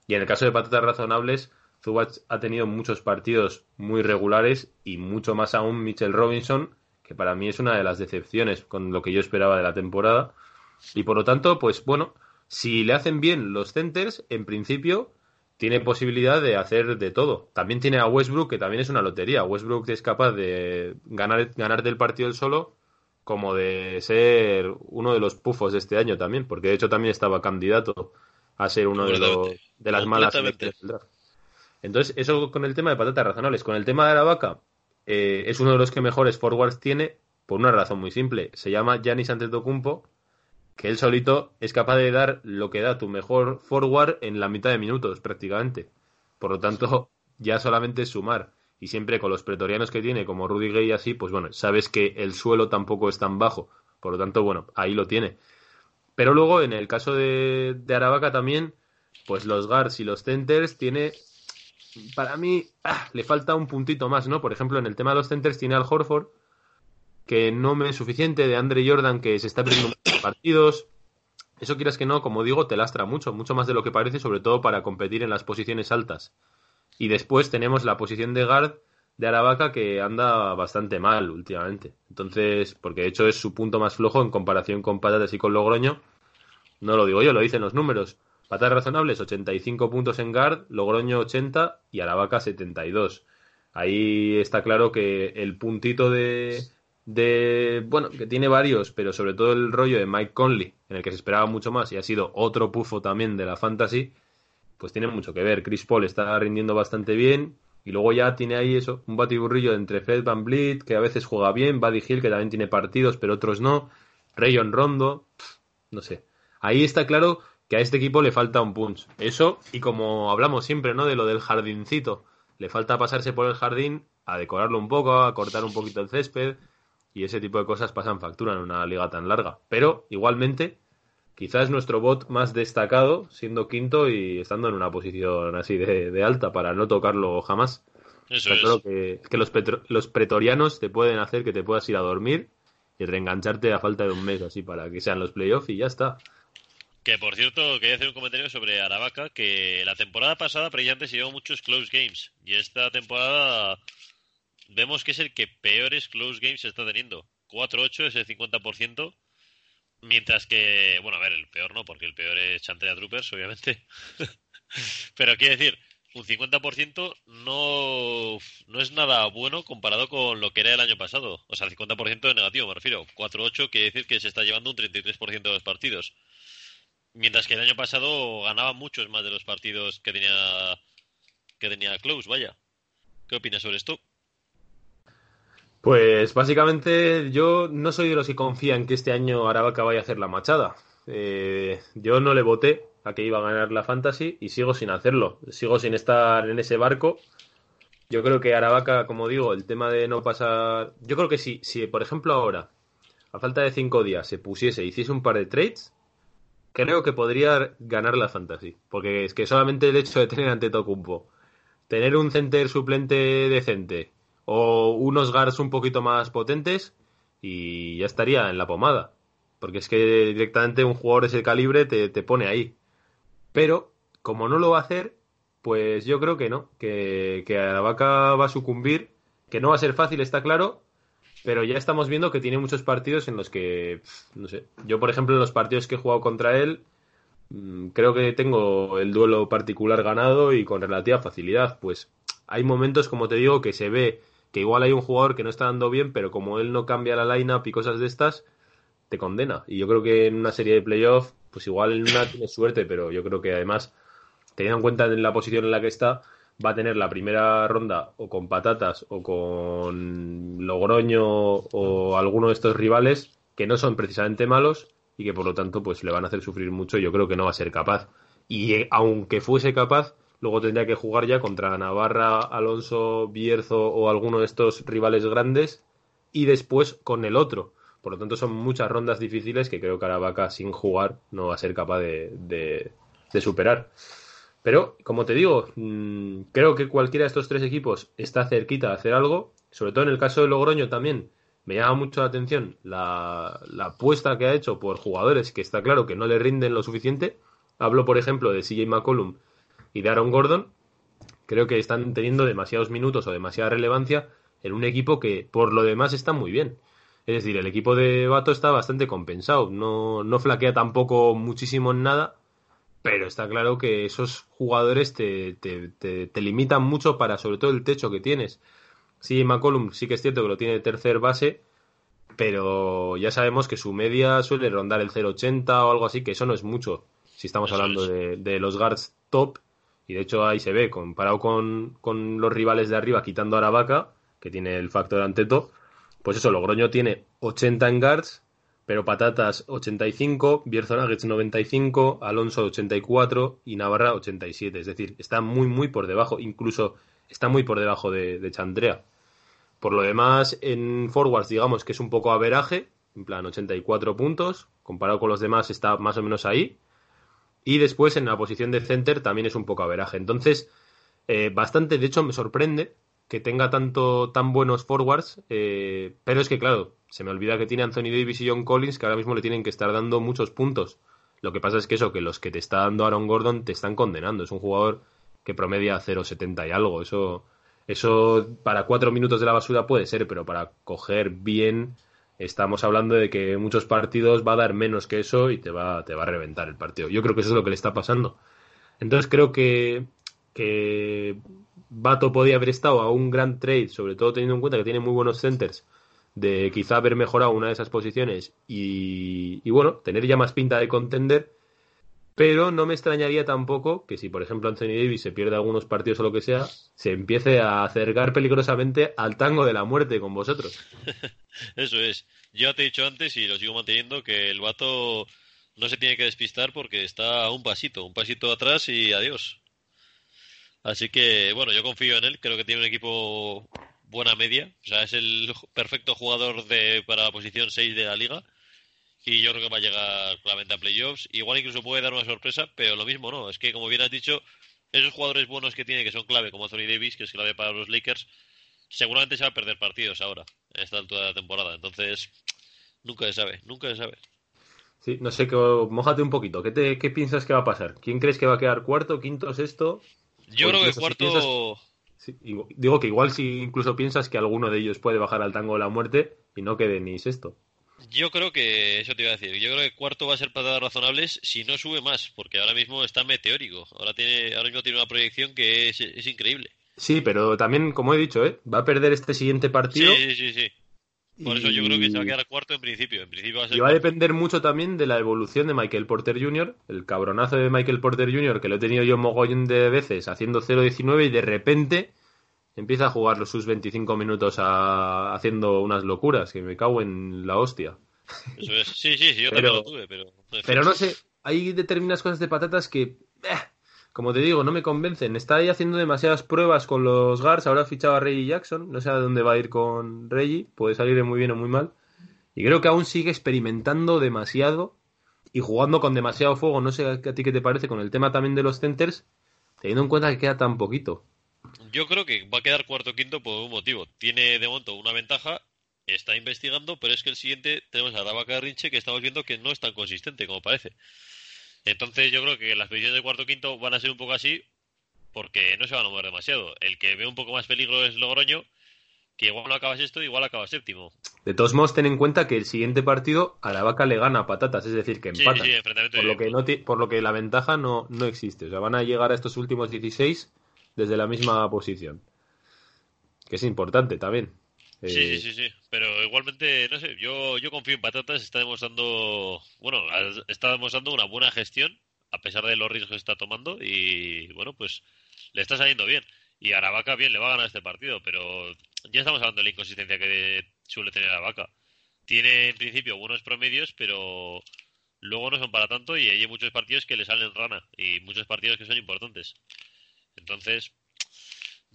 Y en el caso de patatas razonables, Zubac ha tenido muchos partidos muy regulares y mucho más aún Mitchell Robinson, que para mí es una de las decepciones con lo que yo esperaba de la temporada. Y por lo tanto, pues bueno, si le hacen bien los centers, en principio tiene posibilidad de hacer de todo. También tiene a Westbrook, que también es una lotería. Westbrook es capaz de ganar, ganar del partido el solo como de ser uno de los pufos de este año también, porque de hecho también estaba candidato a ser uno de, los, de las malas del draft. Entonces, eso con el tema de patatas razonables. Con el tema de la vaca, eh, es uno de los que mejores forwards tiene, por una razón muy simple. Se llama Giannis Antetokounmpo, que él solito es capaz de dar lo que da tu mejor forward en la mitad de minutos, prácticamente. Por lo tanto, ya solamente es sumar y siempre con los pretorianos que tiene, como Rudy Gay y así, pues bueno, sabes que el suelo tampoco es tan bajo. Por lo tanto, bueno, ahí lo tiene. Pero luego, en el caso de, de Aravaca también, pues los guards y los centers tiene, para mí, ah, le falta un puntito más, ¿no? Por ejemplo, en el tema de los centers tiene al Horford, que no me es suficiente, de Andre Jordan, que se está perdiendo muchos partidos. Eso quieras que no, como digo, te lastra mucho, mucho más de lo que parece, sobre todo para competir en las posiciones altas. Y después tenemos la posición de guard de Aravaca que anda bastante mal últimamente. Entonces, porque de hecho es su punto más flojo en comparación con Patatas y con Logroño. No lo digo yo, lo dicen los números. Patatas razonables, 85 puntos en guard, Logroño 80 y Aravaca 72. Ahí está claro que el puntito de, de, bueno, que tiene varios, pero sobre todo el rollo de Mike Conley, en el que se esperaba mucho más y ha sido otro pufo también de la fantasy, pues tiene mucho que ver. Chris Paul está rindiendo bastante bien y luego ya tiene ahí eso, un batiburrillo entre Fred Van que a veces juega bien, Buddy Hill, que también tiene partidos, pero otros no, Rayon Rondo, no sé. Ahí está claro que a este equipo le falta un punch. Eso, y como hablamos siempre, ¿no? De lo del jardincito. Le falta pasarse por el jardín, a decorarlo un poco, a cortar un poquito el césped, y ese tipo de cosas pasan factura en una liga tan larga. Pero igualmente, quizás es nuestro bot más destacado, siendo quinto y estando en una posición así de, alta para no tocarlo jamás. Eso es. que, que los, los pretorianos te pueden hacer que te puedas ir a dormir y reengancharte a falta de un mes así para que sean los playoffs y ya está. Que por cierto, quería hacer un comentario sobre Aravaca, que la temporada pasada precisamente se llevó muchos close games y esta temporada vemos que es el que peores close games está teniendo. 4-8 es el 50%, mientras que, bueno, a ver, el peor no, porque el peor es Chantrea Troopers, obviamente. Pero quiero decir, un 50% no, no es nada bueno comparado con lo que era el año pasado. O sea, el 50% de negativo, me refiero. 4-8 quiere decir que se está llevando un 33% de los partidos. Mientras que el año pasado ganaba muchos más de los partidos que tenía que tenía Close, vaya. ¿Qué opinas sobre esto? Pues básicamente yo no soy de los que confían que este año Aravaca vaya a hacer la machada. Eh, yo no le voté a que iba a ganar la Fantasy y sigo sin hacerlo. Sigo sin estar en ese barco. Yo creo que Aravaca, como digo, el tema de no pasar. Yo creo que si, si por ejemplo, ahora, a falta de cinco días, se pusiese hiciese un par de trades, creo que podría ganar la Fantasy. Porque es que solamente el hecho de tener ante Tocumpo, tener un center suplente decente o unos guards un poquito más potentes y ya estaría en la pomada. Porque es que directamente un jugador de ese calibre te, pone ahí. Pero, como no lo va a hacer, pues yo creo que no, que, que vaca va a sucumbir, que no va a ser fácil, está claro, pero ya estamos viendo que tiene muchos partidos en los que, no sé, yo por ejemplo en los partidos que he jugado contra él, mm, creo que tengo el duelo particular ganado y con relativa facilidad, pues hay momentos, como te digo, que se ve que igual hay un jugador que no está dando bien, pero como él no cambia la lineup y cosas de estas, te condena. Y yo creo que en una serie de playoffs, pues igual en una tiene suerte, pero yo creo que además, teniendo en cuenta en la posición en la que está, va a tener la primera ronda o con patatas o con Logroño o alguno de estos rivales que no son precisamente malos y que por lo tanto pues le van a hacer sufrir mucho. Yo creo que no va a ser capaz. Y eh, aunque fuese capaz, Luego tendría que jugar ya contra Navarra, Alonso, Bierzo o alguno de estos rivales grandes y después con el otro. Por lo tanto, son muchas rondas difíciles que creo que Aravaca sin jugar no va a ser capaz de, superar. Pero, como te digo, mm, creo que cualquiera de estos tres equipos está cerquita de hacer algo. Sobre todo en el caso de Logroño también me llama mucho la atención la, apuesta que ha hecho por jugadores que está claro que no le rinden lo suficiente. Hablo, por ejemplo, de CJ McCollum y de Aaron Gordon, creo que están teniendo demasiados minutos o demasiada relevancia en un equipo que por lo demás está muy bien. Es decir, el equipo de Bato está bastante compensado, no, no flaquea tampoco muchísimo en nada, pero está claro que esos jugadores te, te, te, limitan mucho para sobre todo el techo que tienes. Sí, McCollum sí que es cierto que lo tiene de tercer base, pero ya sabemos que su media suele rondar el 0,80 o algo así, que eso no es mucho. Si estamos hablando de, de, los guards top, y de hecho ahí se ve, comparado con, con los rivales de arriba, quitando a Aravaca, que tiene el factor anteto, pues eso, Logroño tiene 80 en guards, pero Patatas 85, Bierzo Nuggets 95, Alonso 84 y Navarra 87. Es decir, está muy, muy por debajo, incluso está muy por debajo de, Chandrea. Por lo demás, en forwards, digamos que es un poco averaje, en plan 84 puntos, comparado con los demás está más o menos ahí. Y después en la posición de center también es un poco averaje. Entonces, eh, bastante, de hecho me sorprende que tenga tanto tan buenos forwards, eh, pero es que claro, se me olvida que tiene Anthony Davis y John Collins que ahora mismo le tienen que estar dando muchos puntos. Lo que pasa es que eso, que los que te está dando Aaron Gordon te están condenando. Es un jugador que promedia 0,70 y algo. Eso, eso para cuatro minutos de la basura puede ser, pero para coger bien estamos hablando de que muchos partidos va a dar menos que eso y te va, te va a reventar el partido. Yo creo que eso es lo que le está pasando. Entonces creo que, que Bato podía haber estado a un gran trade, sobre todo teniendo en cuenta que tiene muy buenos centers, de quizá haber mejorado una de esas posiciones y, y bueno, tener ya más pinta de contender. Pero no me extrañaría tampoco que si, por ejemplo, Anthony Davis se pierde algunos partidos o lo que sea, se empiece a acercar peligrosamente al tango de la muerte con vosotros. Eso es. Yo te he dicho antes y lo sigo manteniendo que el vato no se tiene que despistar porque está un pasito, un pasito atrás y adiós. Así que, bueno, yo confío en él. Creo que tiene un equipo buena media. O sea, es el perfecto jugador de, para la posición 6 de la liga. Y yo creo que va a llegar claramente a playoffs. Igual incluso puede dar una sorpresa, pero lo mismo no. Es que, como bien has dicho, esos jugadores buenos que tiene, que son clave, como Anthony Davis, que es clave para los Lakers, seguramente se va a perder partidos ahora, en esta altura de la temporada. Entonces, nunca se sabe, nunca se sabe. Sí, no sé, que, mojate un poquito. ¿Qué, te, ¿Qué piensas que va a pasar? ¿Quién crees que va a quedar cuarto, quinto, sexto? Yo creo que cuarto. digo que igual si incluso piensas que alguno de ellos puede bajar al tango de la muerte y no quede ni sexto. Yo creo que, eso te iba a decir, yo creo que cuarto va a ser patadas razonables si no sube más, porque ahora mismo está meteórico. Ahora, tiene, ahora mismo tiene una proyección que es, es increíble. Sí, pero también, como he dicho, ¿eh? va a perder este siguiente partido. Sí, sí, sí. Por eso yo creo que se va a quedar cuarto en principio. En principio va a ser y va a depender mucho también de la evolución de Michael Porter Jr., el cabronazo de Michael Porter Jr., que lo he tenido yo mogollón de veces haciendo 0-19 y de repente empieza a jugar los sus 25 minutos haciendo unas locuras, que me cago en la hostia. Eso es. Sí, sí, sí, yo también lo tuve, pero... Pero no sé, hay determinadas cosas de patatas que... Eh, como te digo, no me convencen. Está ahí haciendo demasiadas pruebas con los Guards. Ahora ha fichado a Reggie Jackson. No sé a dónde va a ir con Reggie. Puede salir muy bien o muy mal. Y creo que aún sigue experimentando demasiado y jugando con demasiado fuego. No sé a ti qué te parece con el tema también de los centers, teniendo en cuenta que queda tan poquito. Yo creo que va a quedar cuarto quinto por un motivo. Tiene de momento una ventaja, está investigando, pero es que el siguiente tenemos a Rabaca Rinche que estamos viendo que no es tan consistente como parece. Entonces yo creo que las posiciones de cuarto quinto van a ser un poco así porque no se van a mover demasiado. El que ve un poco más peligro es Logroño, que igual no acaba sexto, igual acaba séptimo. De todos modos, ten en cuenta que el siguiente partido a la vaca le gana a patatas, es decir, que empata. por, lo que no por lo que la ventaja no, no existe. O sea, van a llegar a estos últimos 16 desde la misma posición. Que es importante también. Sí, sí, eh, sí, sí, pero igualmente, no sé, yo, yo confío en Patatas, está demostrando, bueno, está demostrando una buena gestión, a pesar de los riesgos que está tomando, y bueno, pues le está saliendo bien. Y a Aravaca bien, le va a ganar este partido, pero ya estamos hablando de la inconsistencia que suele tener Aravaca. Tiene en principio buenos promedios, pero luego no son para tanto y hay muchos partidos que le salen rana y muchos partidos que son importantes. Entonces,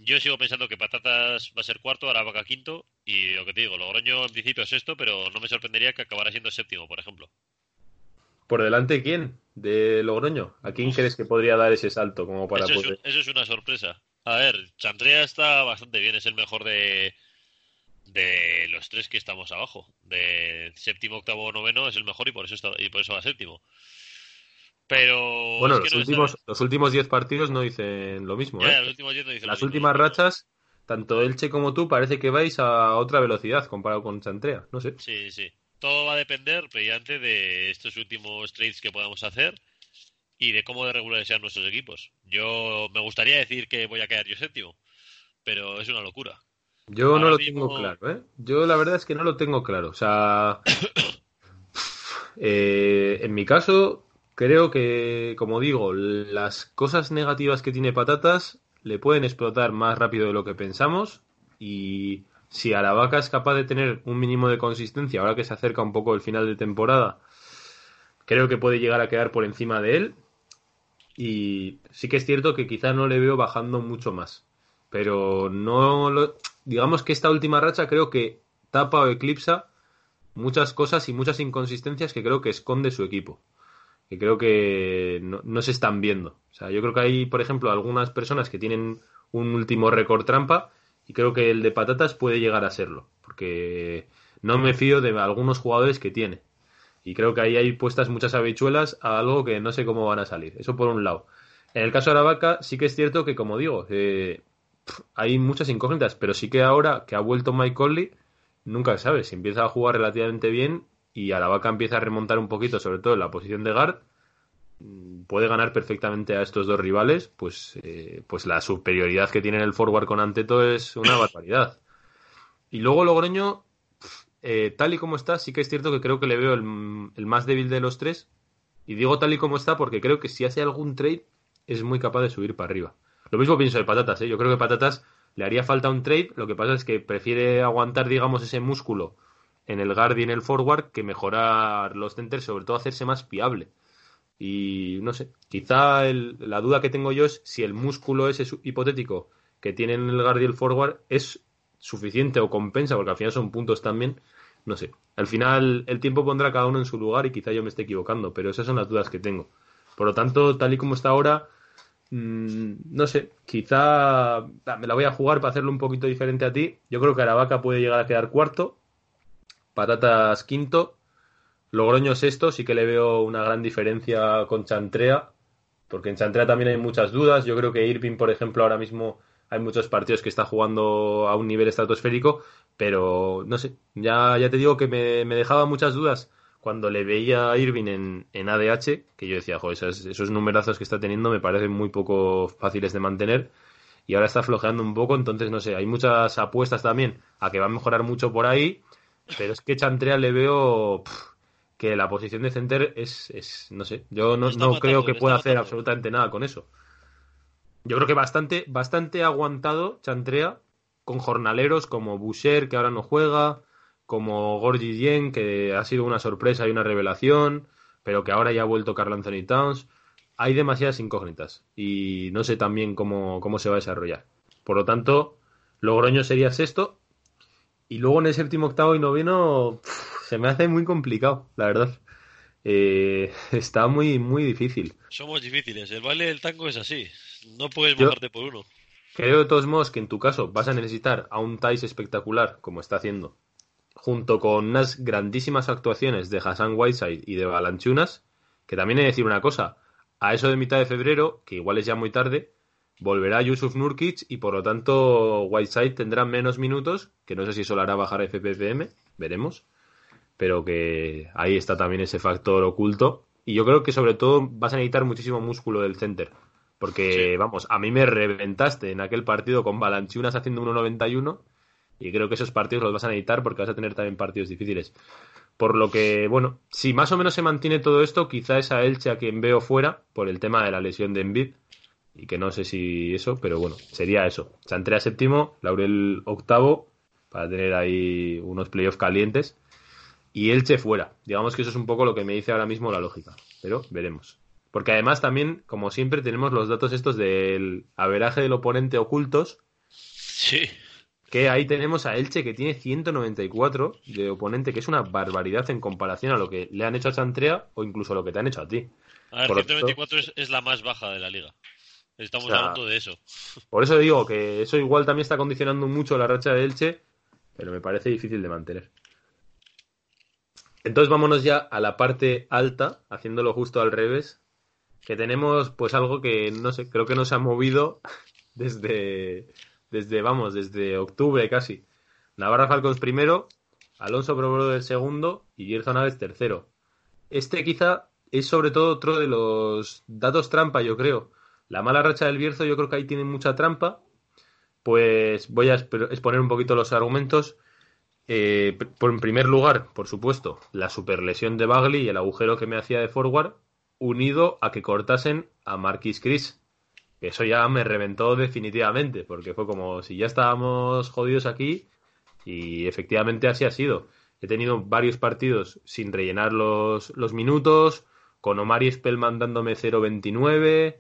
yo sigo pensando que Patatas va a ser cuarto, Aravaca quinto y lo que te digo, Logroño en principio es sexto, pero no me sorprendería que acabara siendo séptimo, por ejemplo. ¿Por delante quién? ¿De Logroño? ¿A quién crees que podría dar ese salto como para eso Es eso es una sorpresa. A ver, Chantrea está bastante bien, es el mejor de, de los tres que estamos abajo. De séptimo, octavo, noveno es el mejor y por eso está, y por eso va séptimo. Pero. Bueno, los, últimos, los últimos 10 partidos no dicen lo mismo. ¿eh? Las últimas rachas, tanto Elche como tú, parece que vais a otra velocidad comparado con Chantrea. No sé. Sí, sí. Todo va a depender, previamente, de estos últimos trades que podamos hacer y de cómo de regulares sean nuestros equipos. Yo me gustaría decir que voy a quedar yo séptimo, pero es una locura. Yo no lo tengo claro, ¿eh? Yo la verdad es que no lo tengo claro. O sea, eh, en mi caso, creo que, como digo, las cosas negativas que tiene Patatas le pueden explotar más rápido de lo que pensamos y si Aravaca es capaz de tener un mínimo de consistencia ahora que se acerca un poco el final de temporada, creo que puede llegar a quedar por encima de él y sí que es cierto que quizá no le veo bajando mucho más, pero no lo, digamos que esta última racha creo que tapa o eclipsa muchas cosas y muchas inconsistencias que creo que esconde su equipo. Que creo que no, se están viendo. O sea, yo creo que hay, por ejemplo, algunas personas que tienen un último récord trampa y creo que el de patatas puede llegar a serlo. Porque no me fío de algunos jugadores que tiene. Y creo que ahí hay puestas muchas habichuelas a algo que no sé cómo van a salir. Eso por un lado. En el caso de Aravaca, sí que es cierto que, como digo, eh, hay muchas incógnitas, pero sí que ahora que ha vuelto Mike Conley, nunca se sabe. Si empieza a jugar relativamente bien y Aravaca empieza a remontar un poquito, sobre todo en la posición de guard, mm, puede ganar perfectamente a estos dos rivales, pues, eh, pues la superioridad que tiene el forward con Anteto es una barbaridad. Y luego Logroño, eh, tal y como está, sí que es cierto que creo que le veo el, más débil de los tres. Y digo tal y como está porque creo que si hace algún trade es muy capaz de subir para arriba. Lo mismo pienso de Patatas, ¿eh? Yo creo que Patatas le haría falta un trade, lo que pasa es que prefiere aguantar, digamos, ese músculo en el guard y en el forward que mejorar los centers, sobre todo hacerse más fiable. Y no sé, quizá la duda que tengo yo es si el músculo ese hipotético que tienen el guard y el forward es suficiente o compensa, porque al final son puntos también. No sé. Al final el tiempo pondrá cada uno en su lugar y quizá yo me esté equivocando, pero esas son las dudas que tengo. Por lo tanto, tal y como está ahora, mmm, no sé, quizá ah, me la voy a jugar para hacerlo un poquito diferente a ti. Yo creo que Aravaca puede llegar a quedar cuarto, Patatas quinto, Logroño sexto, sí que le veo una gran diferencia con Chantrea, porque en Chantrea también hay muchas dudas. Yo creo que Irving, por ejemplo, ahora mismo hay muchos partidos que está jugando a un nivel estratosférico, pero no sé, ya, ya te digo que me, dejaba muchas dudas cuando le veía a Irving en, en ADH, que yo decía, joder, esos, esos numerazos que está teniendo me parecen muy poco fáciles de mantener, y ahora está flojeando un poco, entonces no sé, hay muchas apuestas también a que va a mejorar mucho por ahí, pero es que Chantrea le veo que la posición de center es, es no sé, yo no, no creo que pueda hacer absolutamente nada con eso. Yo creo que bastante, bastante aguantado Chantrea con jornaleros como Boucher, que ahora no juega, como Gorgi Yen, que ha sido una sorpresa y una revelación, pero que ahora ya ha vuelto Carl Anthony Towns. Hay demasiadas incógnitas y no sé también cómo, cómo se va a desarrollar. Por lo tanto, Logroño sería sexto. Y luego en el séptimo, octavo y noveno se me hace muy complicado, la verdad. Eh, está muy, muy difícil. Somos difíciles. El baile del tango es así. No puedes mojarte por uno. Creo de todos modos que en tu caso vas a necesitar a un Thais espectacular, como está haciendo, junto con unas grandísimas actuaciones de Hassan Whiteside y de Balanchunas, que también he de decir una cosa, a eso de mitad de febrero, que igual es ya muy tarde, volverá Yusuf Nurkic y por lo tanto Whiteside tendrá menos minutos, que no sé si eso lo hará bajar FPPM, veremos, pero que ahí está también ese factor oculto. Y yo creo que sobre todo vas a necesitar muchísimo músculo del center porque, vamos, a mí me reventaste en aquel partido con Balanchunas haciendo 1.91 y creo que esos partidos los vas a necesitar porque vas a tener también partidos difíciles. Por lo que, bueno, si más o menos se mantiene todo esto, quizá es a Elche a quien veo fuera por el tema de la lesión de Envid y que no sé si eso, pero bueno, sería eso. Chantrea séptimo, Laurel octavo para tener ahí unos playoffs calientes y Elche fuera. Digamos que eso es un poco lo que me dice ahora mismo la lógica, pero veremos. Porque además también, como siempre, tenemos los datos estos del averaje del oponente ocultos. Sí. Que ahí tenemos a Elche que tiene 194 de oponente, que es una barbaridad en comparación a lo que le han hecho a Chantrea o incluso a lo que te han hecho a ti. A ver, 194 es, la más baja de la liga. Estamos hablando de eso. Por eso digo que eso igual también está condicionando mucho la racha de Elche, pero me parece difícil de mantener. Entonces vámonos ya a la parte alta, haciéndolo justo al revés, que tenemos pues algo que no sé, creo que nos ha movido desde, desde vamos, desde octubre casi. Navarra Falcons primero, Alonso Probero del segundo y Gerson Aves tercero. Este quizá es sobre todo otro de los datos trampa, yo creo. La mala racha del Bierzo, yo creo que ahí tiene mucha trampa. Pues voy a exponer un poquito los argumentos. Eh, por, en primer lugar, por supuesto, la superlesión de Bagley y el agujero que me hacía de forward unido a que cortasen a Marquis Chris. Eso ya me reventó definitivamente, porque fue como si ya estábamos jodidos aquí y efectivamente así ha sido. He tenido varios partidos sin rellenar los, los minutos, con Omar y Spellman dándome 0.29,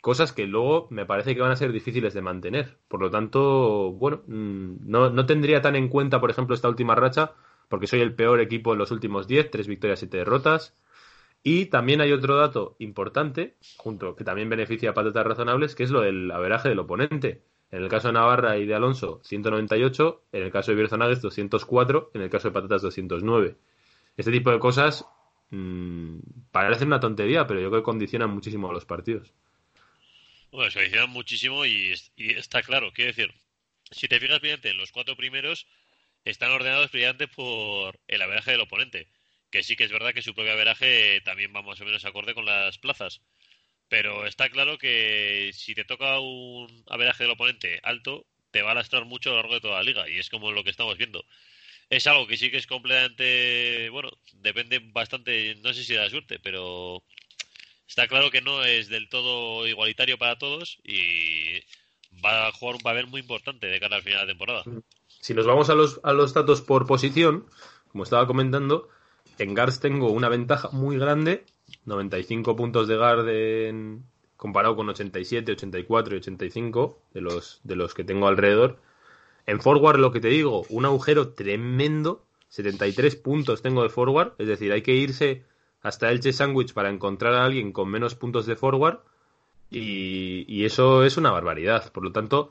cosas que luego me parece que van a ser difíciles de mantener. Por lo tanto, bueno, mm, no, no tendría tan en cuenta, por ejemplo, esta última racha, porque soy el peor equipo en los últimos 10, 3 victorias, 7 derrotas. Y también hay otro dato importante, junto que también beneficia a patatas razonables, que es lo del averaje del oponente. En el caso de Navarra y de Alonso, 198. En el caso de Bierzonagues, 204. En el caso de Patatas, 209. Este tipo de cosas mmm, parecen una tontería, pero yo creo que condicionan muchísimo los partidos. Bueno, se condicionan muchísimo y, y, está claro. Quiero decir, si te fijas bien, en los cuatro primeros están ordenados previamente por el averaje del oponente. Que sí que es verdad que su propio averaje también va más o menos acorde con las plazas. Pero está claro que si te toca un averaje del oponente alto, te va a lastrar mucho a lo largo de toda la liga. Y es como lo que estamos viendo. Es algo que sí que es completamente. Bueno, depende bastante, no sé si de la suerte, pero está claro que no es del todo igualitario para todos y va a jugar un papel muy importante de cara al final de la temporada. Si nos vamos a los, a los datos por posición, como estaba comentando, en Guards tengo una ventaja muy grande 95 puntos de Garden comparado con 87, 84 y 85 de los, de los que tengo alrededor. En forward, lo que te digo, un agujero tremendo. 73 puntos tengo de forward. Es decir, hay que irse hasta Elche Sandwich para encontrar a alguien con menos puntos de forward. Y, y, eso es una barbaridad. Por lo tanto,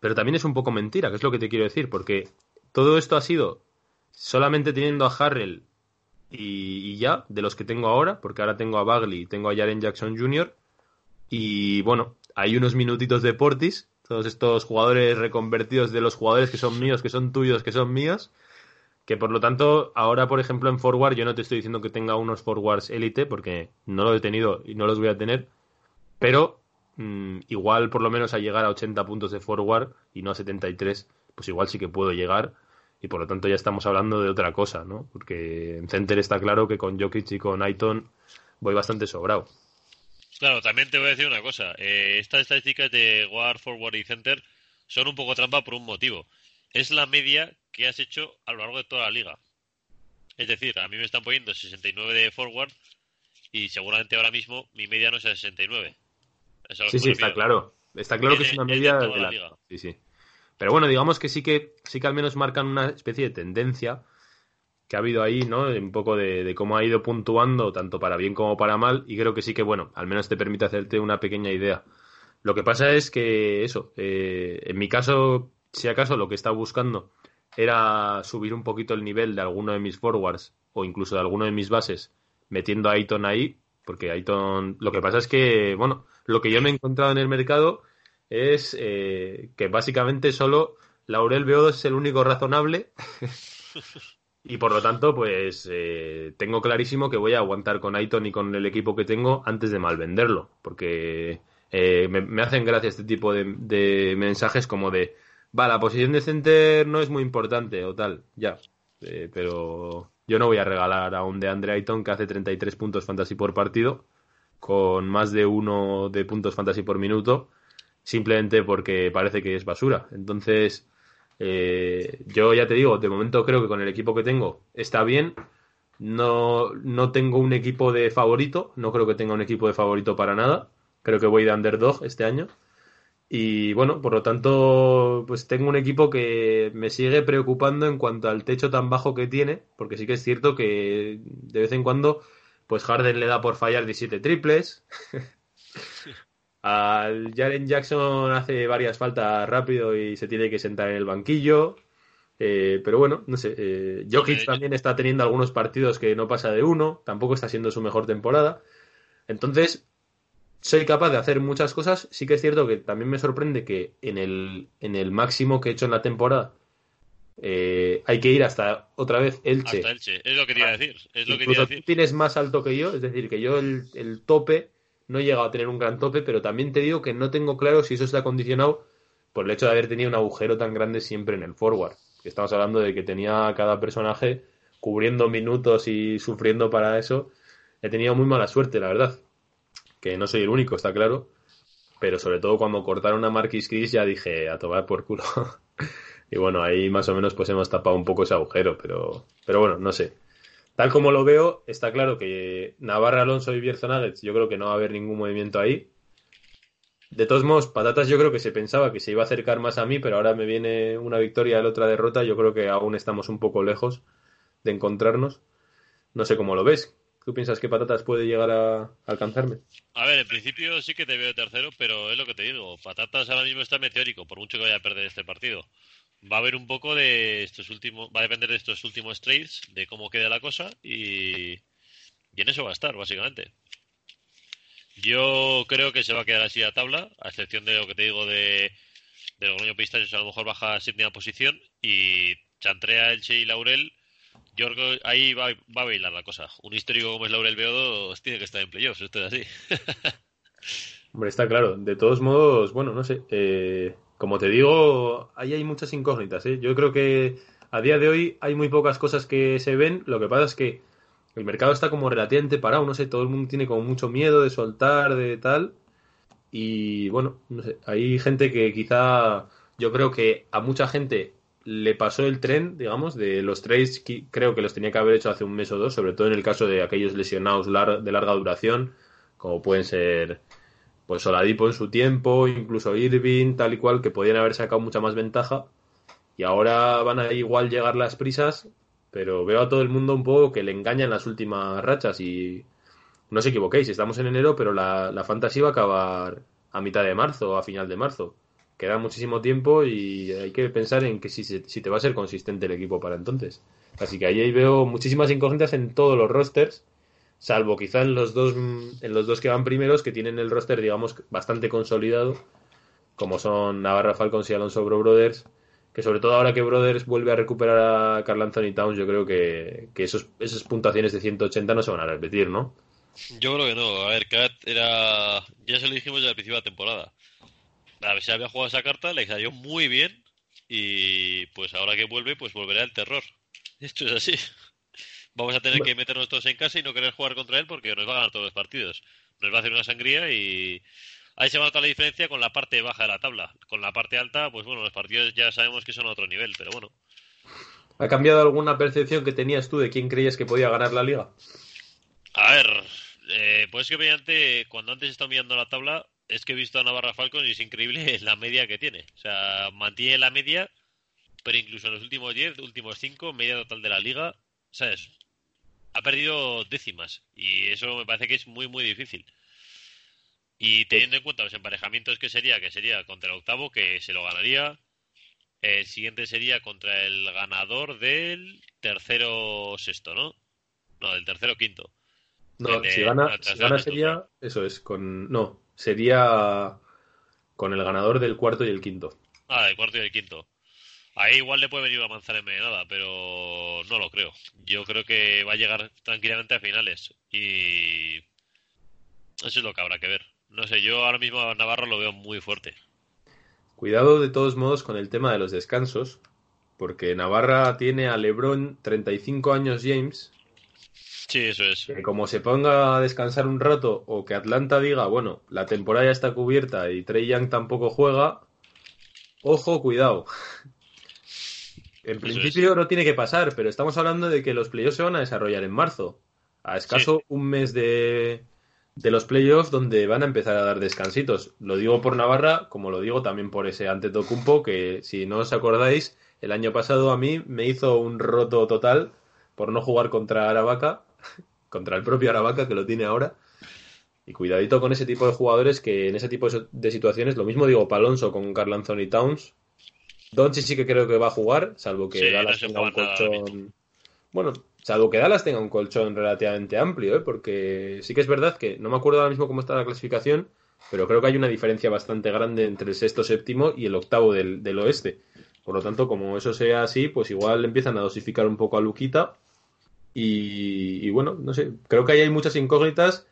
pero también es un poco mentira, que es lo que te quiero decir. Porque todo esto ha sido solamente teniendo a Harrell y, ya, de los que tengo ahora, porque ahora tengo a Bagley y tengo a Jaren Jackson Jr. Y bueno, hay unos minutitos de Portis, todos estos jugadores reconvertidos de los jugadores que son míos, que son tuyos, que son míos. Que por lo tanto, ahora por ejemplo en forward, yo no te estoy diciendo que tenga unos forwards élite, porque no lo he tenido y no los voy a tener. Pero mmm, igual por lo menos a llegar a 80 puntos de forward y no a 73, pues igual sí que puedo llegar y por lo tanto ya estamos hablando de otra cosa, ¿no? Porque en Center está claro que con Jokic y con Aiton voy bastante sobrado. Claro, también te voy a decir una cosa. Eh, estas estadísticas de Guard, Forward y Center son un poco trampa por un motivo. Es la media que has hecho a lo largo de toda la liga. Es decir, a mí me están poniendo 69 de Forward y seguramente ahora mismo mi media no es 69. sí, sí, está claro. Está claro que es una media de, de la... liga. Sí, sí. Pero bueno, digamos que sí que sí que al menos marcan una especie de tendencia que ha habido ahí, ¿no? Un poco de, cómo ha ido puntuando, tanto para bien como para mal, y creo que sí que, bueno, al menos te permite hacerte una pequeña idea. Lo que pasa es que eso, eh, en mi caso, si acaso lo que estaba buscando era subir un poquito el nivel de alguno de mis forwards o incluso de alguno de mis bases, metiendo a Aiton ahí, porque Aiton, lo que pasa es que, bueno, lo que yo me he encontrado en el mercado es eh, que básicamente solo Laurel Beodo es el único razonable y por lo tanto pues eh, tengo clarísimo que voy a aguantar con Aiton y con el equipo que tengo antes de mal venderlo porque eh, me, hacen gracia este tipo de, mensajes como de va la posición de center no es muy importante o tal ya pero yo no voy a regalar a un de Andre Aiton que hace 33 puntos fantasy por partido con más de uno de puntos fantasy por minuto simplemente porque parece que es basura. Entonces, eh, yo ya te digo, de momento creo que con el equipo que tengo está bien. No, no tengo un equipo de favorito, no creo que tenga un equipo de favorito para nada. Creo que voy de underdog este año. Y bueno, por lo tanto, pues tengo un equipo que me sigue preocupando en cuanto al techo tan bajo que tiene, porque sí que es cierto que de vez en cuando, pues Harden le da por fallar 17 triples. Al Jaren Jackson hace varias faltas rápido y se tiene que sentar en el banquillo. Eh, pero bueno, no sé. Eh, Jokic también está teniendo algunos partidos que no pasa de uno. Tampoco está siendo su mejor temporada. Entonces, soy capaz de hacer muchas cosas. Sí que es cierto que también me sorprende que en el, en el máximo que he hecho en la temporada eh, hay que ir hasta otra vez Elche. Hasta Elche, es lo que te iba a decir. Es lo que te decir. tienes más alto que yo, es decir, que yo el, el tope no he llegado a tener un gran tope, pero también te digo que no tengo claro si eso está condicionado por el hecho de haber tenido un agujero tan grande siempre en el forward. Estamos hablando de que tenía cada personaje cubriendo minutos y sufriendo para eso. He tenido muy mala suerte, la verdad. Que no soy el único, está claro. Pero sobre todo cuando cortaron a Marquis Chris ya dije a tomar por culo. y bueno, ahí más o menos pues hemos tapado un poco ese agujero, pero, pero bueno, no sé. Tal como lo veo, está claro que Navarra, Alonso y Bierzo Nuggets, yo creo que no va a haber ningún movimiento ahí. De todos modos, Patatas yo creo que se pensaba que se iba a acercar más a mí, pero ahora me viene una victoria y la otra derrota. Yo creo que aún estamos un poco lejos. de encontrarnos. No sé cómo lo ves. ¿Tú piensas que Patatas puede llegar a alcanzarme? A ver, en principio sí que te veo tercero, pero es lo que te digo. Patatas ahora mismo está meteórico, por mucho que vaya a perder este partido. Va a haber un poco de estos últimos, va a depender de estos últimos trades, de cómo quede la cosa y, y en eso va a estar, básicamente. Yo creo que se va a quedar así a tabla, a excepción de lo que te digo de, de Logroño Pistachos, a lo mejor baja a séptima posición y Chantrea, Elche y Laurel yo creo que ahí va, a bailar la cosa. Un histórico como es Laurel Beodo tiene que estar en playoffs, esto es así. Hombre, está claro. De todos modos, bueno, no sé. Eh, como te digo, ahí hay muchas incógnitas. ¿eh? Yo creo que a día de hoy hay muy pocas cosas que se ven. Lo que pasa es que el mercado está como relativamente parado. No sé, todo el mundo tiene como mucho miedo de soltar, de tal. Y bueno, no sé. Hay gente que quizá. Yo creo que a mucha gente le pasó el tren, digamos, de los trades que creo que los tenía que haber hecho hace un mes o dos, sobre todo en el caso de aquellos lesionados de larga duración, como pueden ser pues Soladipo en su tiempo, incluso Irving, tal y cual, que podían haber sacado mucha más ventaja. Y ahora van a igual llegar las prisas, pero veo a todo el mundo un poco que le engañan las últimas rachas y no os equivoquéis, estamos en enero, pero la, la fantasy va a acabar a mitad de marzo, a final de marzo queda muchísimo tiempo y hay que pensar en que si, si te va a ser consistente el equipo para entonces. Así que ahí veo muchísimas incógnitas en todos los rosters, salvo quizá en los dos en los dos que van primeros que tienen el roster digamos bastante consolidado, como son Navarra Falcons y Alonso Bro Brothers, que sobre todo ahora que Brothers vuelve a recuperar a Carl Anthony Towns, yo creo que, que esos, esas puntuaciones de 180 no se van a repetir, ¿no? Yo creo que no. A ver, Kat era. Ya se lo dijimos ya al principio de la temporada a ver si había jugado esa carta, le salió muy bien y pues ahora que vuelve, pues volverá el terror. Esto es así. Vamos a tener que meternos todos en casa y no querer jugar contra él porque nos va a ganar todos los partidos. Nos va a hacer una sangría y ahí se va a notar la diferencia con la parte baja de la tabla. Con la parte alta, pues bueno, los partidos ya sabemos que son a otro nivel, pero bueno. ¿Ha cambiado alguna percepción que tenías tú de quién creías que podía ganar la liga? A ver, eh, pues que mediante, cuando antes estaba mirando la tabla, es que he visto a Navarra Falcons y es increíble la media que tiene. O sea, mantiene la media, pero incluso en los últimos 10, últimos 5, media total de la liga, ¿sabes? Ha perdido décimas y eso me parece que es muy, muy difícil. Y teniendo en cuenta los emparejamientos que sería, que sería contra el octavo, que se lo ganaría. El siguiente sería contra el ganador del tercero sexto, ¿no? No, del tercero quinto. No, si gana, si gana sería, eso es, con... No, sería con el ganador del cuarto y el quinto. Ah, del cuarto y el quinto. Ahí igual le puede venir a avanzar en nada, pero no lo creo. Yo creo que va a llegar tranquilamente a finales y eso es lo que habrá que ver. No sé, yo ahora mismo a Navarro lo veo muy fuerte. Cuidado de todos modos con el tema de los descansos, porque Navarra tiene a LeBron 35 años James Sí, eso es. Que como se ponga a descansar un rato o que Atlanta diga, bueno, la temporada ya está cubierta y Trey Young tampoco juega, ojo, cuidado. En principio no tiene que pasar, pero estamos hablando de que los playoffs se van a desarrollar en marzo. A escaso un mes de, de los playoffs donde van a empezar a dar descansitos. Lo digo por Navarra, como lo digo también por ese Antetokounmpo que si no os acordáis, el año pasado a mí me hizo un roto total por no jugar contra Aravaca contra el propio Aravaca que lo tiene ahora. Y cuidadito con ese tipo de jugadores que en ese tipo de situaciones, lo mismo digo Palonso con Carl Anthony Towns. Doncic sí que creo que va a jugar, salvo que Dallas tenga un colchón. Bueno, salvo que Dallas tenga un colchón relativamente amplio, ¿eh? porque sí que es verdad que no me acuerdo ahora mismo cómo está la clasificación, pero creo que hay una diferencia bastante grande entre el sexto, séptimo y el octavo del, del oeste. Por lo tanto, como eso sea así, pues igual empiezan a dosificar un poco a Luquita y, bueno, no sé, creo que ahí hay muchas incógnitas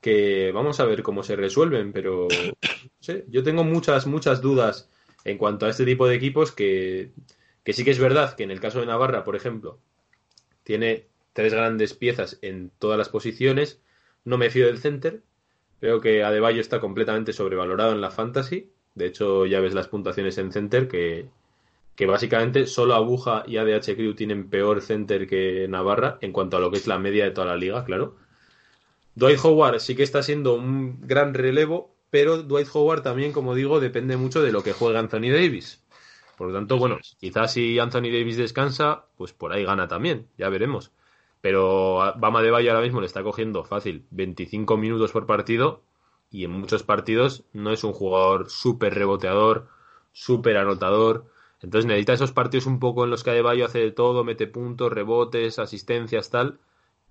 que vamos a ver cómo se resuelven, pero no sé, yo tengo muchas, muchas dudas en cuanto a este tipo de equipos que, que sí que es verdad que en el caso de Navarra, por ejemplo, tiene tres grandes piezas en todas las posiciones, no me fío del center, creo que Adebayo está completamente sobrevalorado en la fantasy, de hecho ya ves las puntuaciones en center que que básicamente solo Aguja y ADH Crew tienen peor center que Navarra en cuanto a lo que es la media de toda la liga, claro. Dwight Howard sí que está siendo un gran relevo, pero Dwight Howard también, como digo, depende mucho de lo que juega Anthony Davis. Por lo tanto, bueno, quizás si Anthony Davis descansa, pues por ahí gana también, ya veremos. Pero Bama de Valle ahora mismo le está cogiendo fácil 25 minutos por partido y en muchos partidos no es un jugador súper reboteador, súper anotador. Entonces necesita esos partidos un poco en los que Adebayo hace de todo, mete puntos, rebotes, asistencias, tal,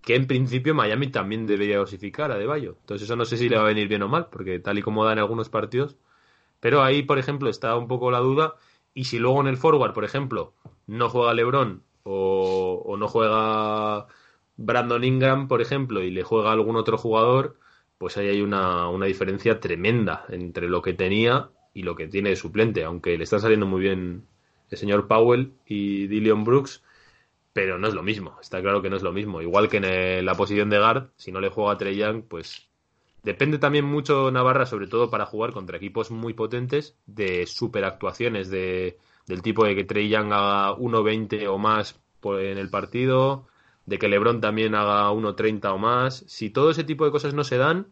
que en principio Miami también debería dosificar a Adebayo. Entonces eso no sé si le va a venir bien o mal, porque tal y como da en algunos partidos. Pero ahí, por ejemplo, está un poco la duda. Y si luego en el forward, por ejemplo, no juega LeBron o, o no juega Brandon Ingram, por ejemplo, y le juega algún otro jugador, pues ahí hay una, una diferencia tremenda entre lo que tenía y lo que tiene de suplente, aunque le están saliendo muy bien el señor Powell y Dillion Brooks, pero no es lo mismo, está claro que no es lo mismo. Igual que en la posición de guard, si no le juega a Trey Young, pues depende también mucho Navarra, sobre todo para jugar contra equipos muy potentes, de super actuaciones, de, del tipo de que Trey Young haga 1.20 o más en el partido, de que LeBron también haga 1.30 o más. Si todo ese tipo de cosas no se dan,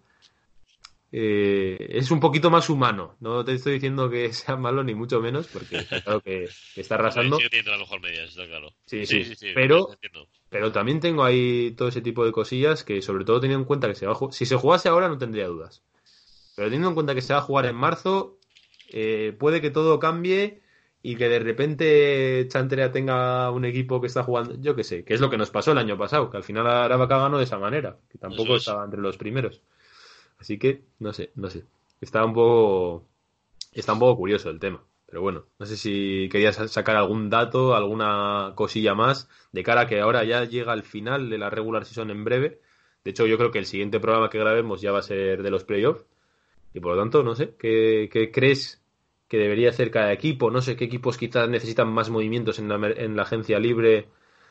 eh, es un poquito más humano. No te estoy diciendo que sea malo ni mucho menos, porque está claro que, está arrasando. Sí, la mejor media, está claro. Sí, sí, sí, pero, pero también tengo ahí todo ese tipo de cosillas que, sobre todo teniendo en cuenta que se va a si se jugase ahora no tendría dudas. Pero teniendo en cuenta que se va a jugar en marzo, eh, puede que todo cambie y que de repente Chantrea tenga un equipo que está jugando, yo qué sé, que es lo que nos pasó el año pasado, que al final Aravaca ganó de esa manera, que tampoco estaba entre los primeros. Así que, no sé, no sé. Está un poco. Está un poco curioso el tema. Pero bueno, no sé si querías sacar algún dato, alguna cosilla más, de cara a que ahora ya llega el final de la regular season en breve. De hecho, yo creo que el siguiente programa que grabemos ya va a ser de los playoffs. Y por lo tanto, no sé, ¿qué, crees que debería hacer cada equipo? No sé qué equipos quizás necesitan más movimientos en la, en la agencia libre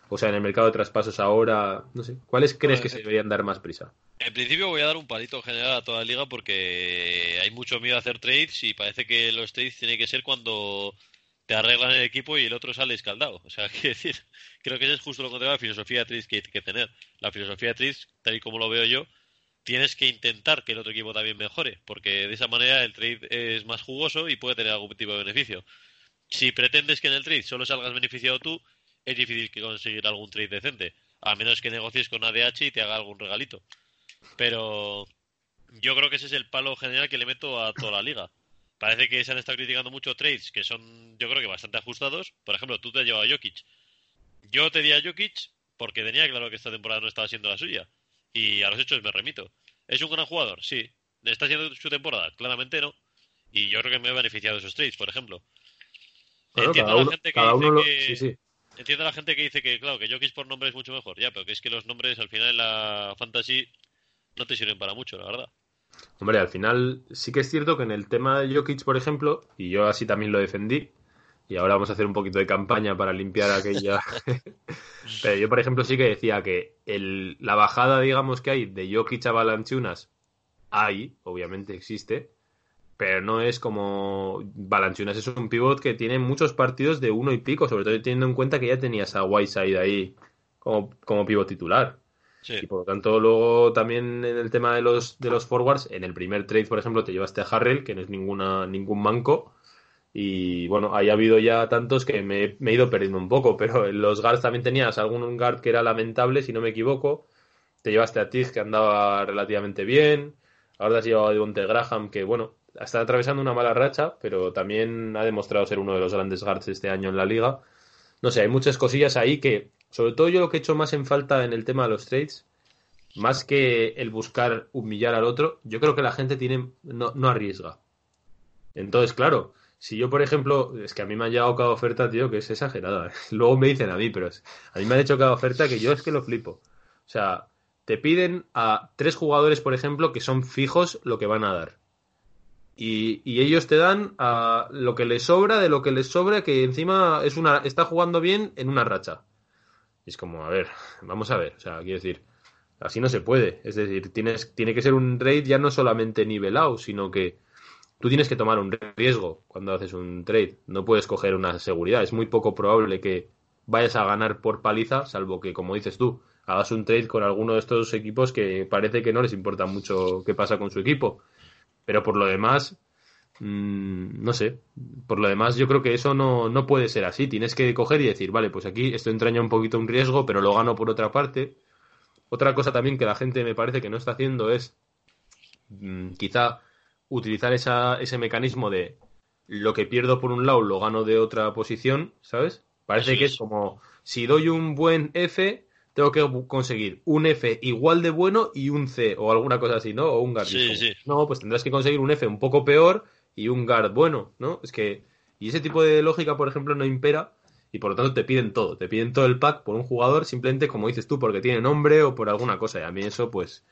o sea, en el mercado de traspasos ahora, no sé, ¿cuáles crees que se deberían dar más prisa? En principio voy a dar un palito general a toda la liga porque hay mucho miedo a hacer trades y parece que los trades tienen que ser cuando te arreglan el equipo y el otro sale escaldado. O sea, quiero decir, creo que esa es justo lo contrario de la filosofía de trades que hay que tener. La filosofía de trades, tal y como lo veo yo, tienes que intentar que el otro equipo también mejore, porque de esa manera el trade es más jugoso y puede tener algún tipo de beneficio. Si pretendes que en el trade solo salgas beneficiado tú, es difícil que conseguir algún trade decente, a menos que negocies con ADH y te haga algún regalito. Pero yo creo que ese es el palo general que le meto a toda la liga. Parece que se han estado criticando mucho trades que son, yo creo que bastante ajustados. Por ejemplo, tú te has llevado a Jokic. Yo te di a Jokic porque tenía claro que esta temporada no estaba siendo la suya. Y a los hechos me remito. ¿Es un gran jugador? Sí. ¿Está siendo su temporada? Claramente no. Y yo creo que me he beneficiado de esos trades, por ejemplo. Entiendo a la gente que dice que... Entiendo a la gente que dice que, claro, que Jokic por nombre es mucho mejor, ya, pero que es que los nombres al final en la fantasy no te sirven para mucho, la verdad. Hombre, al final sí que es cierto que en el tema de Jokic, por ejemplo, y yo así también lo defendí, y ahora vamos a hacer un poquito de campaña para limpiar aquella. pero yo, por ejemplo, sí que decía que el, la bajada, digamos, que hay de Jokic a Balanchunas, hay, obviamente existe, pero no es como Balanchunas es un pivot que tiene muchos partidos de uno y pico, sobre todo teniendo en cuenta que ya tenías a Whiteside ahí como, como pivot titular. Y por lo tanto, luego también en el tema de los, de los forwards, en el primer trade, por ejemplo, te llevaste a Harrell, que no es ninguna, ningún manco. Y bueno, ahí ha habido ya tantos que me, he ido perdiendo un poco, pero en los guards también tenías algún guard que era lamentable, si no me equivoco. Te llevaste a Tig, que andaba relativamente bien. Ahora te has llevado a Devonte Graham, que bueno, está atravesando una mala racha, pero también ha demostrado ser uno de los grandes guards este año en la liga. No sé, hay muchas cosillas ahí que, sobre todo yo lo que he hecho más en falta en el tema de los trades, más que el buscar humillar al otro, yo creo que la gente tiene no, no arriesga. Entonces, claro, si yo, por ejemplo, es que a mí me han llegado cada oferta, tío, que es exagerada. Luego me dicen a mí, pero a mí me han hecho cada oferta que yo es que lo flipo. O sea, te piden a tres jugadores, por ejemplo, que son fijos lo que van a dar. Y, ellos te dan a lo que les sobra de lo que les sobra, que encima es una, está jugando bien en una racha. Es como, a ver, vamos a ver, o sea, quiero decir, así no se puede. Es decir, tienes, tiene que ser un raid ya no solamente nivelado, sino que tú tienes que tomar un riesgo cuando haces un trade. No puedes coger una seguridad. Es muy poco probable que vayas a ganar por paliza, salvo que, como dices tú, hagas un trade con alguno de estos equipos que parece que no les importa mucho qué pasa con su equipo. Pero por lo demás, Mm, no sé. Por lo demás, yo creo que eso no, no puede ser así. Tienes que coger y decir, vale, pues aquí esto entraña un poquito un riesgo, pero lo gano por otra parte. Otra cosa también que la gente me parece que no está haciendo es mm, quizá utilizar esa, ese mecanismo de lo que pierdo por un lado lo gano de otra posición, ¿sabes? Parece que es como si doy un buen F, tengo que conseguir un F igual de bueno y un C o alguna cosa así, ¿no? O un guard. No, pues tendrás que conseguir un F un poco peor y un guard bueno, ¿no? Es que y ese tipo de lógica, por ejemplo, no impera y por lo tanto te piden todo, te piden todo el pack por un jugador simplemente como dices tú porque tiene nombre o por alguna cosa y a mí eso pues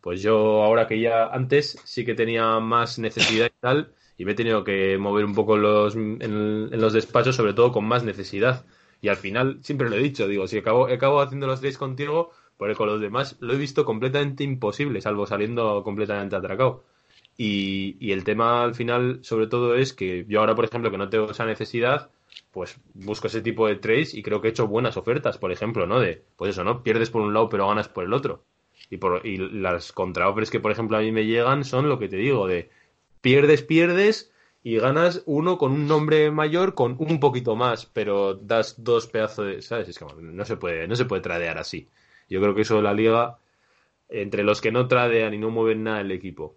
pues yo ahora que ya antes sí que tenía más necesidad y tal y me he tenido que mover un poco los, en, los despachos sobre todo con más necesidad y al final siempre lo he dicho digo si acabo, acabo haciendo los tres contigo porque con los demás lo he visto completamente imposible salvo saliendo completamente atracado y, y el tema al final sobre todo es que yo ahora por ejemplo que no tengo esa necesidad pues busco ese tipo de trades y creo que he hecho buenas ofertas, por ejemplo, ¿no? De, pues eso, ¿no? Pierdes por un lado pero ganas por el otro. Y, por, y las contraoffers que, por ejemplo, a mí me llegan son lo que te digo, de pierdes, pierdes y ganas uno con un nombre mayor con un poquito más, pero das dos pedazos de, ¿sabes? Es que no se puede, no se puede tradear así. Yo creo que eso la liga, entre los que no tradean y no mueven nada el equipo,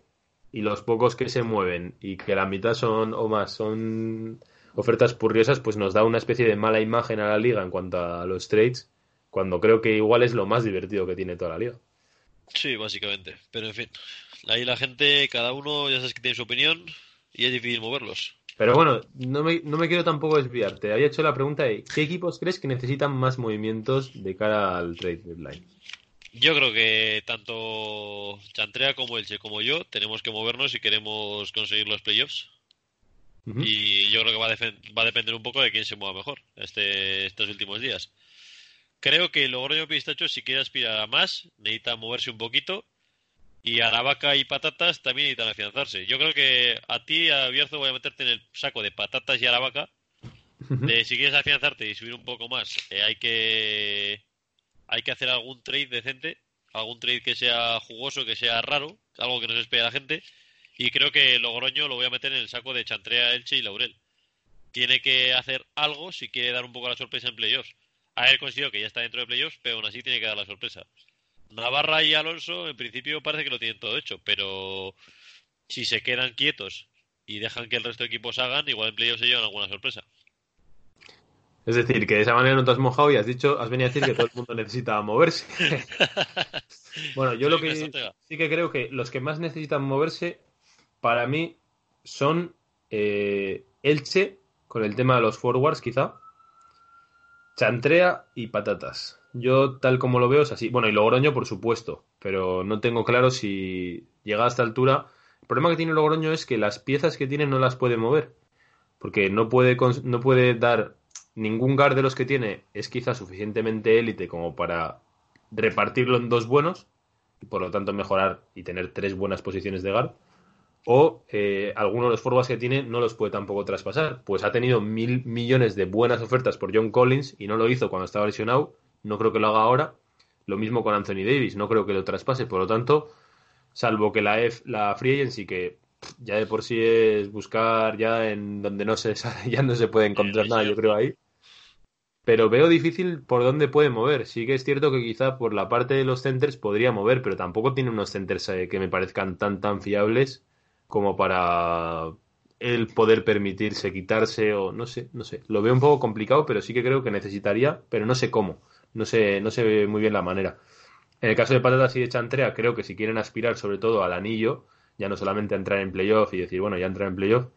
y los pocos que se mueven y que la mitad son o más son ofertas purriosas, pues nos da una especie de mala imagen a la liga en cuanto a los trades, cuando creo que igual es lo más divertido que tiene toda la liga. Sí, básicamente. Pero en fin, ahí la gente, cada uno ya sabes que tiene su opinión y es difícil moverlos. Pero bueno, no me, no me quiero tampoco desviarte. Había hecho la pregunta de ¿qué equipos crees que necesitan más movimientos de cara al trade deadline? Yo creo que tanto Chantrea como Elche como yo tenemos que movernos si queremos conseguir los playoffs. Y yo creo que va a, va a, depender un poco de quién se mueva mejor este, estos últimos días. Creo que Logroño Pistacho, si quiere aspirar a más, necesita moverse un poquito. Y Aravaca y Patatas también necesitan afianzarse. Yo creo que a ti, a Bierzo, voy a meterte en el saco de Patatas y Aravaca. De si quieres afianzarte y subir un poco más, eh, hay que hay que hacer algún trade decente, algún trade que sea jugoso, que sea raro, algo que no se espera la gente y creo que Logroño lo voy a meter en el saco de Chantrea, Elche y Laurel. Tiene que hacer algo si quiere dar un poco la sorpresa en playoffs. A ver, considero que ya está dentro de playoffs, pero aún así tiene que dar la sorpresa. Navarra y Alonso, en principio, parece que lo tienen todo hecho, pero si se quedan quietos y dejan que el resto de equipos hagan, igual en playoffs se llevan alguna sorpresa. Es decir, que de esa manera no te has mojado y has dicho, has venido a decir que todo el mundo necesita moverse. bueno, yo lo que sí que creo que los que más necesitan moverse para mí son eh, Elche, con el tema de los forwards quizá, Chantrea y Patatas. Yo tal como lo veo es así. Bueno, y Logroño por supuesto, pero no tengo claro si llega a esta altura. El problema que tiene Logroño es que las piezas que tiene no las puede mover, porque no puede, no puede dar ningún guard de los que tiene es quizá suficientemente élite como para repartirlo en dos buenos y por lo tanto mejorar y tener tres buenas posiciones de guard o eh, alguno de los forwards que tiene no los puede tampoco traspasar. Pues ha tenido mil millones de buenas ofertas por John Collins y no lo hizo cuando estaba lesionado. No creo que lo haga ahora. Lo mismo con Anthony Davis, no creo que lo traspase. Por lo tanto, salvo que la, F, la Free Agency, que ya de por sí es buscar ya en donde no se ya no se puede encontrar nada, yo creo ahí. Pero veo difícil por dónde puede mover. Sí que es cierto que quizá por la parte de los centers podría mover, pero tampoco tiene unos centers eh, que me parezcan tan tan fiables como para él poder permitirse quitarse o no sé, no sé. Lo veo un poco complicado, pero sí que creo que necesitaría, pero no sé cómo. No sé, no sé muy bien la manera. En el caso de Patatas y de Chantrea, creo que si quieren aspirar sobre todo al anillo, ya no solamente a entrar en playoff y decir, bueno, ya entrar en playoff,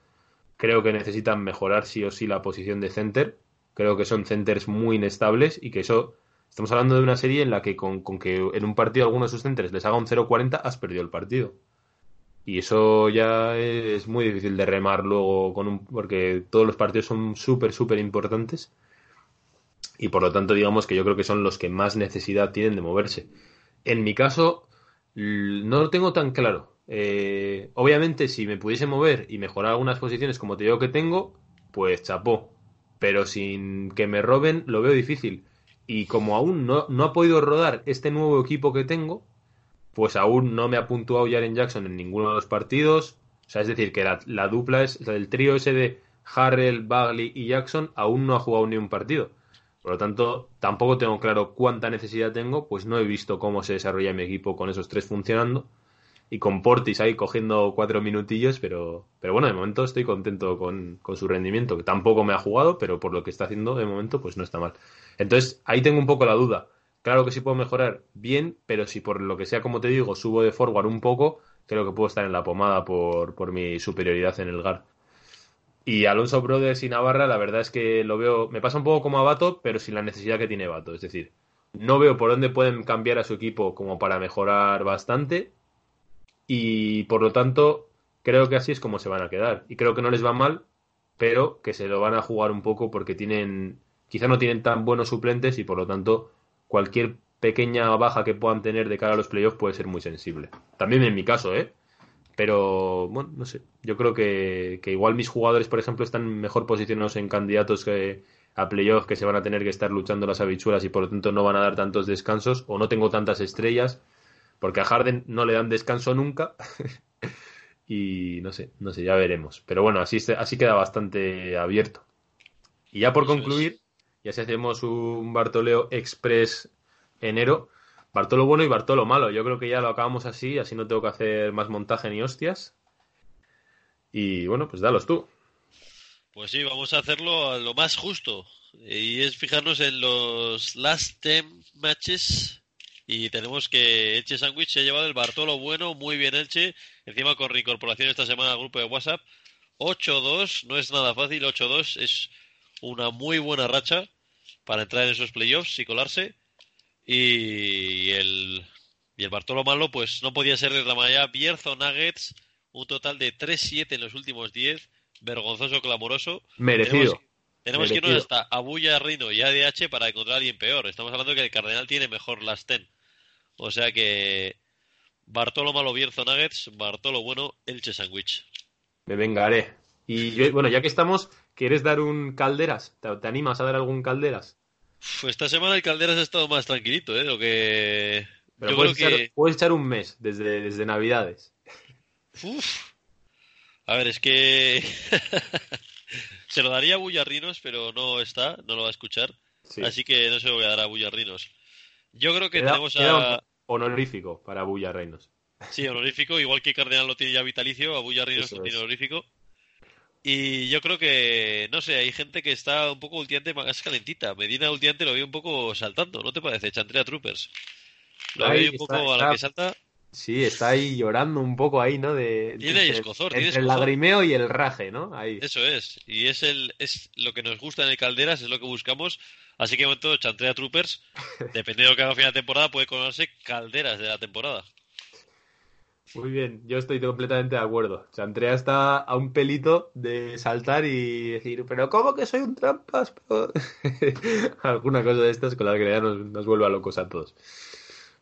creo que necesitan mejorar sí o sí la posición de center. Creo que son centers muy inestables y que eso, estamos hablando de una serie en la que con, que en un partido alguno de sus centers les haga un 0-40, has perdido el partido. Y eso ya es muy difícil de remar luego con un, porque todos los partidos son súper, súper importantes. Y por lo tanto, digamos que yo creo que son los que más necesidad tienen de moverse. En mi caso, no lo tengo tan claro. Eh, obviamente, si me pudiese mover y mejorar algunas posiciones como te digo que tengo, pues chapó. Pero sin que me roben, lo veo difícil. Y como aún no, no ha podido rodar este nuevo equipo que tengo, pues aún no me ha puntuado Jaren Jackson en ninguno de los partidos. O sea, es decir, que la, dupla es, el trío ese de Harrell, Bagley y Jackson aún no ha jugado ni un partido. Por lo tanto, tampoco tengo claro cuánta necesidad tengo, pues no he visto cómo se desarrolla mi equipo con esos tres funcionando. Y con Portis ahí cogiendo cuatro minutillos, pero, pero bueno, de momento estoy contento con, con su rendimiento, que tampoco me ha jugado, pero por lo que está haciendo de momento, pues no está mal. Entonces, ahí tengo un poco la duda. Claro que sí puedo mejorar bien, pero si por lo que sea, como te digo, subo de forward un poco, creo que puedo estar en la pomada por, por mi superioridad en el GAR. Y Alonso Brothers y Navarra, la verdad es que lo veo, me pasa un poco como a Bato, pero sin la necesidad que tiene Bato. Es decir, no veo por dónde pueden cambiar a su equipo como para mejorar bastante. Y por lo tanto, creo que así es como se van a quedar. Y creo que no les va mal, pero que se lo van a jugar un poco porque tienen, quizá no tienen tan buenos suplentes y por lo tanto cualquier pequeña baja que puedan tener de cara a los playoffs puede ser muy sensible. También en mi caso, ¿eh? Pero, bueno, no sé. Yo creo que, igual mis jugadores, por ejemplo, están mejor posicionados en candidatos que a playoffs que se van a tener que estar luchando las habichuelas y por lo tanto no van a dar tantos descansos o no tengo tantas estrellas porque a Harden no le dan descanso nunca y no sé, no sé, ya veremos. Pero bueno, así, así queda bastante abierto. Y ya por concluir, ya si hacemos un Bartoleo Express enero, Bartolo bueno y Bartolo malo. Yo creo que ya lo acabamos así, así no tengo que hacer más montaje ni hostias. Y bueno, pues dalos tú. Pues sí, vamos a hacerlo a lo más justo. Y es fijarnos en los last 10 matches. Y tenemos que Elche Sandwich se ha llevado el Bartolo bueno, muy bien Elche. Encima con reincorporación esta semana al grupo de WhatsApp. 8-2, no es nada fácil, 8-2 es una muy buena racha para entrar en esos playoffs y colarse. Y el, y el Bartolo Malo, pues no podía ser de la manera. Bierzo Nuggets, un total de 3-7 en los últimos 10. Vergonzoso, clamoroso. Merecido. Tenemos, que irnos hasta Abuya, Rino y ADH para encontrar a alguien peor. Estamos hablando que el Cardenal tiene mejor las 10. O sea que Bartolo Malo, Bierzo Nuggets, Bartolo Bueno, Elche Sandwich. Me vengaré. Y bueno, ya que estamos, ¿quieres dar un Calderas? ¿Te, animas a dar algún Calderas? esta semana el Calderas ha estado más tranquilito, ¿eh? Lo que... Pero puedes, echar, puedes, echar, un mes desde, desde Navidades. Uf. A ver, es que... se lo daría a Bullarrinos, pero no está, no lo va a escuchar. Así que no se lo voy a dar a Bullarrinos. Yo creo que tenemos a... Honorífico para Bullarrinos. Sí, honorífico, igual que Cardenal lo tiene ya vitalicio, a Bullarrinos lo tiene honorífico. Y yo creo que, no sé, hay gente que está un poco ultimante más calentita. Medina ultimante lo veo un poco saltando, ¿no te parece? Chantrea Troopers. Lo veo un poco a la que salta. Sí, está ahí llorando un poco ahí, ¿no? De, tiene escozor, entre el lagrimeo y el raje, ¿no? Ahí. Eso es. Y es el es lo que nos gusta en el Calderas, es lo que buscamos. Así que en momento Chantrea Troopers, dependiendo de lo que haga a final de temporada, puede conocerse Calderas de la temporada. Muy bien, yo estoy completamente de acuerdo. Chantrea está a un pelito de saltar y decir, pero ¿cómo que soy un trampas? Alguna cosa de estas con la que ya nos, nos vuelve a locos a todos.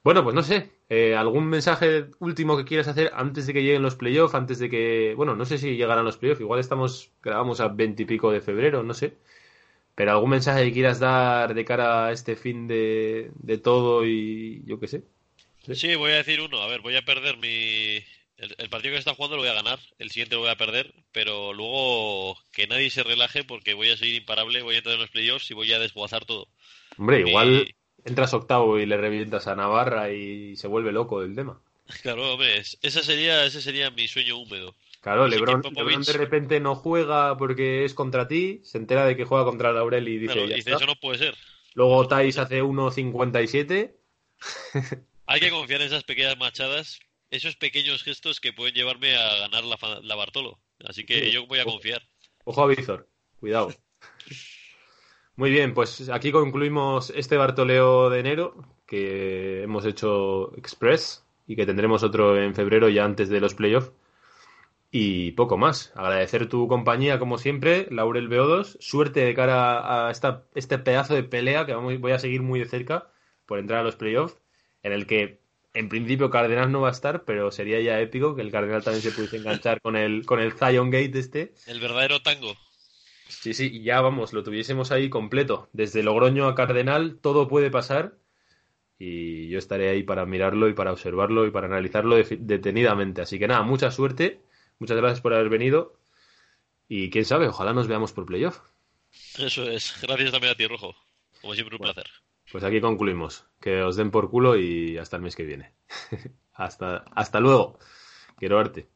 Bueno, pues no sé, eh, ¿algún mensaje último que quieras hacer antes de que lleguen los playoffs? Antes de que, bueno, no sé si llegarán los playoffs, igual estamos, grabamos a veintipico de febrero, no sé. Pero algún mensaje que quieras dar de cara a este fin de, de todo y yo qué sé. Sí. voy a decir uno. A ver, voy a perder mi. El, partido que está jugando lo voy a ganar, el siguiente lo voy a perder, pero luego que nadie se relaje porque voy a seguir imparable, voy a entrar en los playoffs y voy a desguazar todo. Hombre, igual entras octavo y le revientas a Navarra y se vuelve loco el tema. Claro, hombre, ese sería, ese sería mi sueño húmedo. Claro, Lebron, de repente no juega porque es contra ti, se entera de que juega contra Laurel y dice, dice eso no puede ser. Luego Thais hace 1.57. Hay que confiar en esas pequeñas machadas, esos pequeños gestos que pueden llevarme a ganar la, Bartolo. Así que yo voy a confiar. Ojo a cuidado. Muy bien, pues aquí concluimos este Bartoleo de enero que hemos hecho Express y que tendremos otro en febrero ya antes de los playoffs. Y poco más. Agradecer tu compañía, como siempre, Laurel BO2. Suerte de cara a esta, este pedazo de pelea que voy a seguir muy de cerca por entrar a los playoffs en el que en principio Cardenal no va a estar, pero sería ya épico que el Cardenal también se pudiese enganchar con el, con el Zion Gate este. El verdadero tango. Sí, sí, y ya vamos, lo tuviésemos ahí completo. Desde Logroño a Cardenal, todo puede pasar. Y yo estaré ahí para mirarlo y para observarlo y para analizarlo detenidamente. Así que nada, mucha suerte, muchas gracias por haber venido. Y quién sabe, ojalá nos veamos por playoff. Eso es. Gracias también a ti, Rojo. Como siempre, un placer. Pues aquí concluimos. Que os den por culo y hasta el mes que viene. hasta, hasta luego. Quiero verte.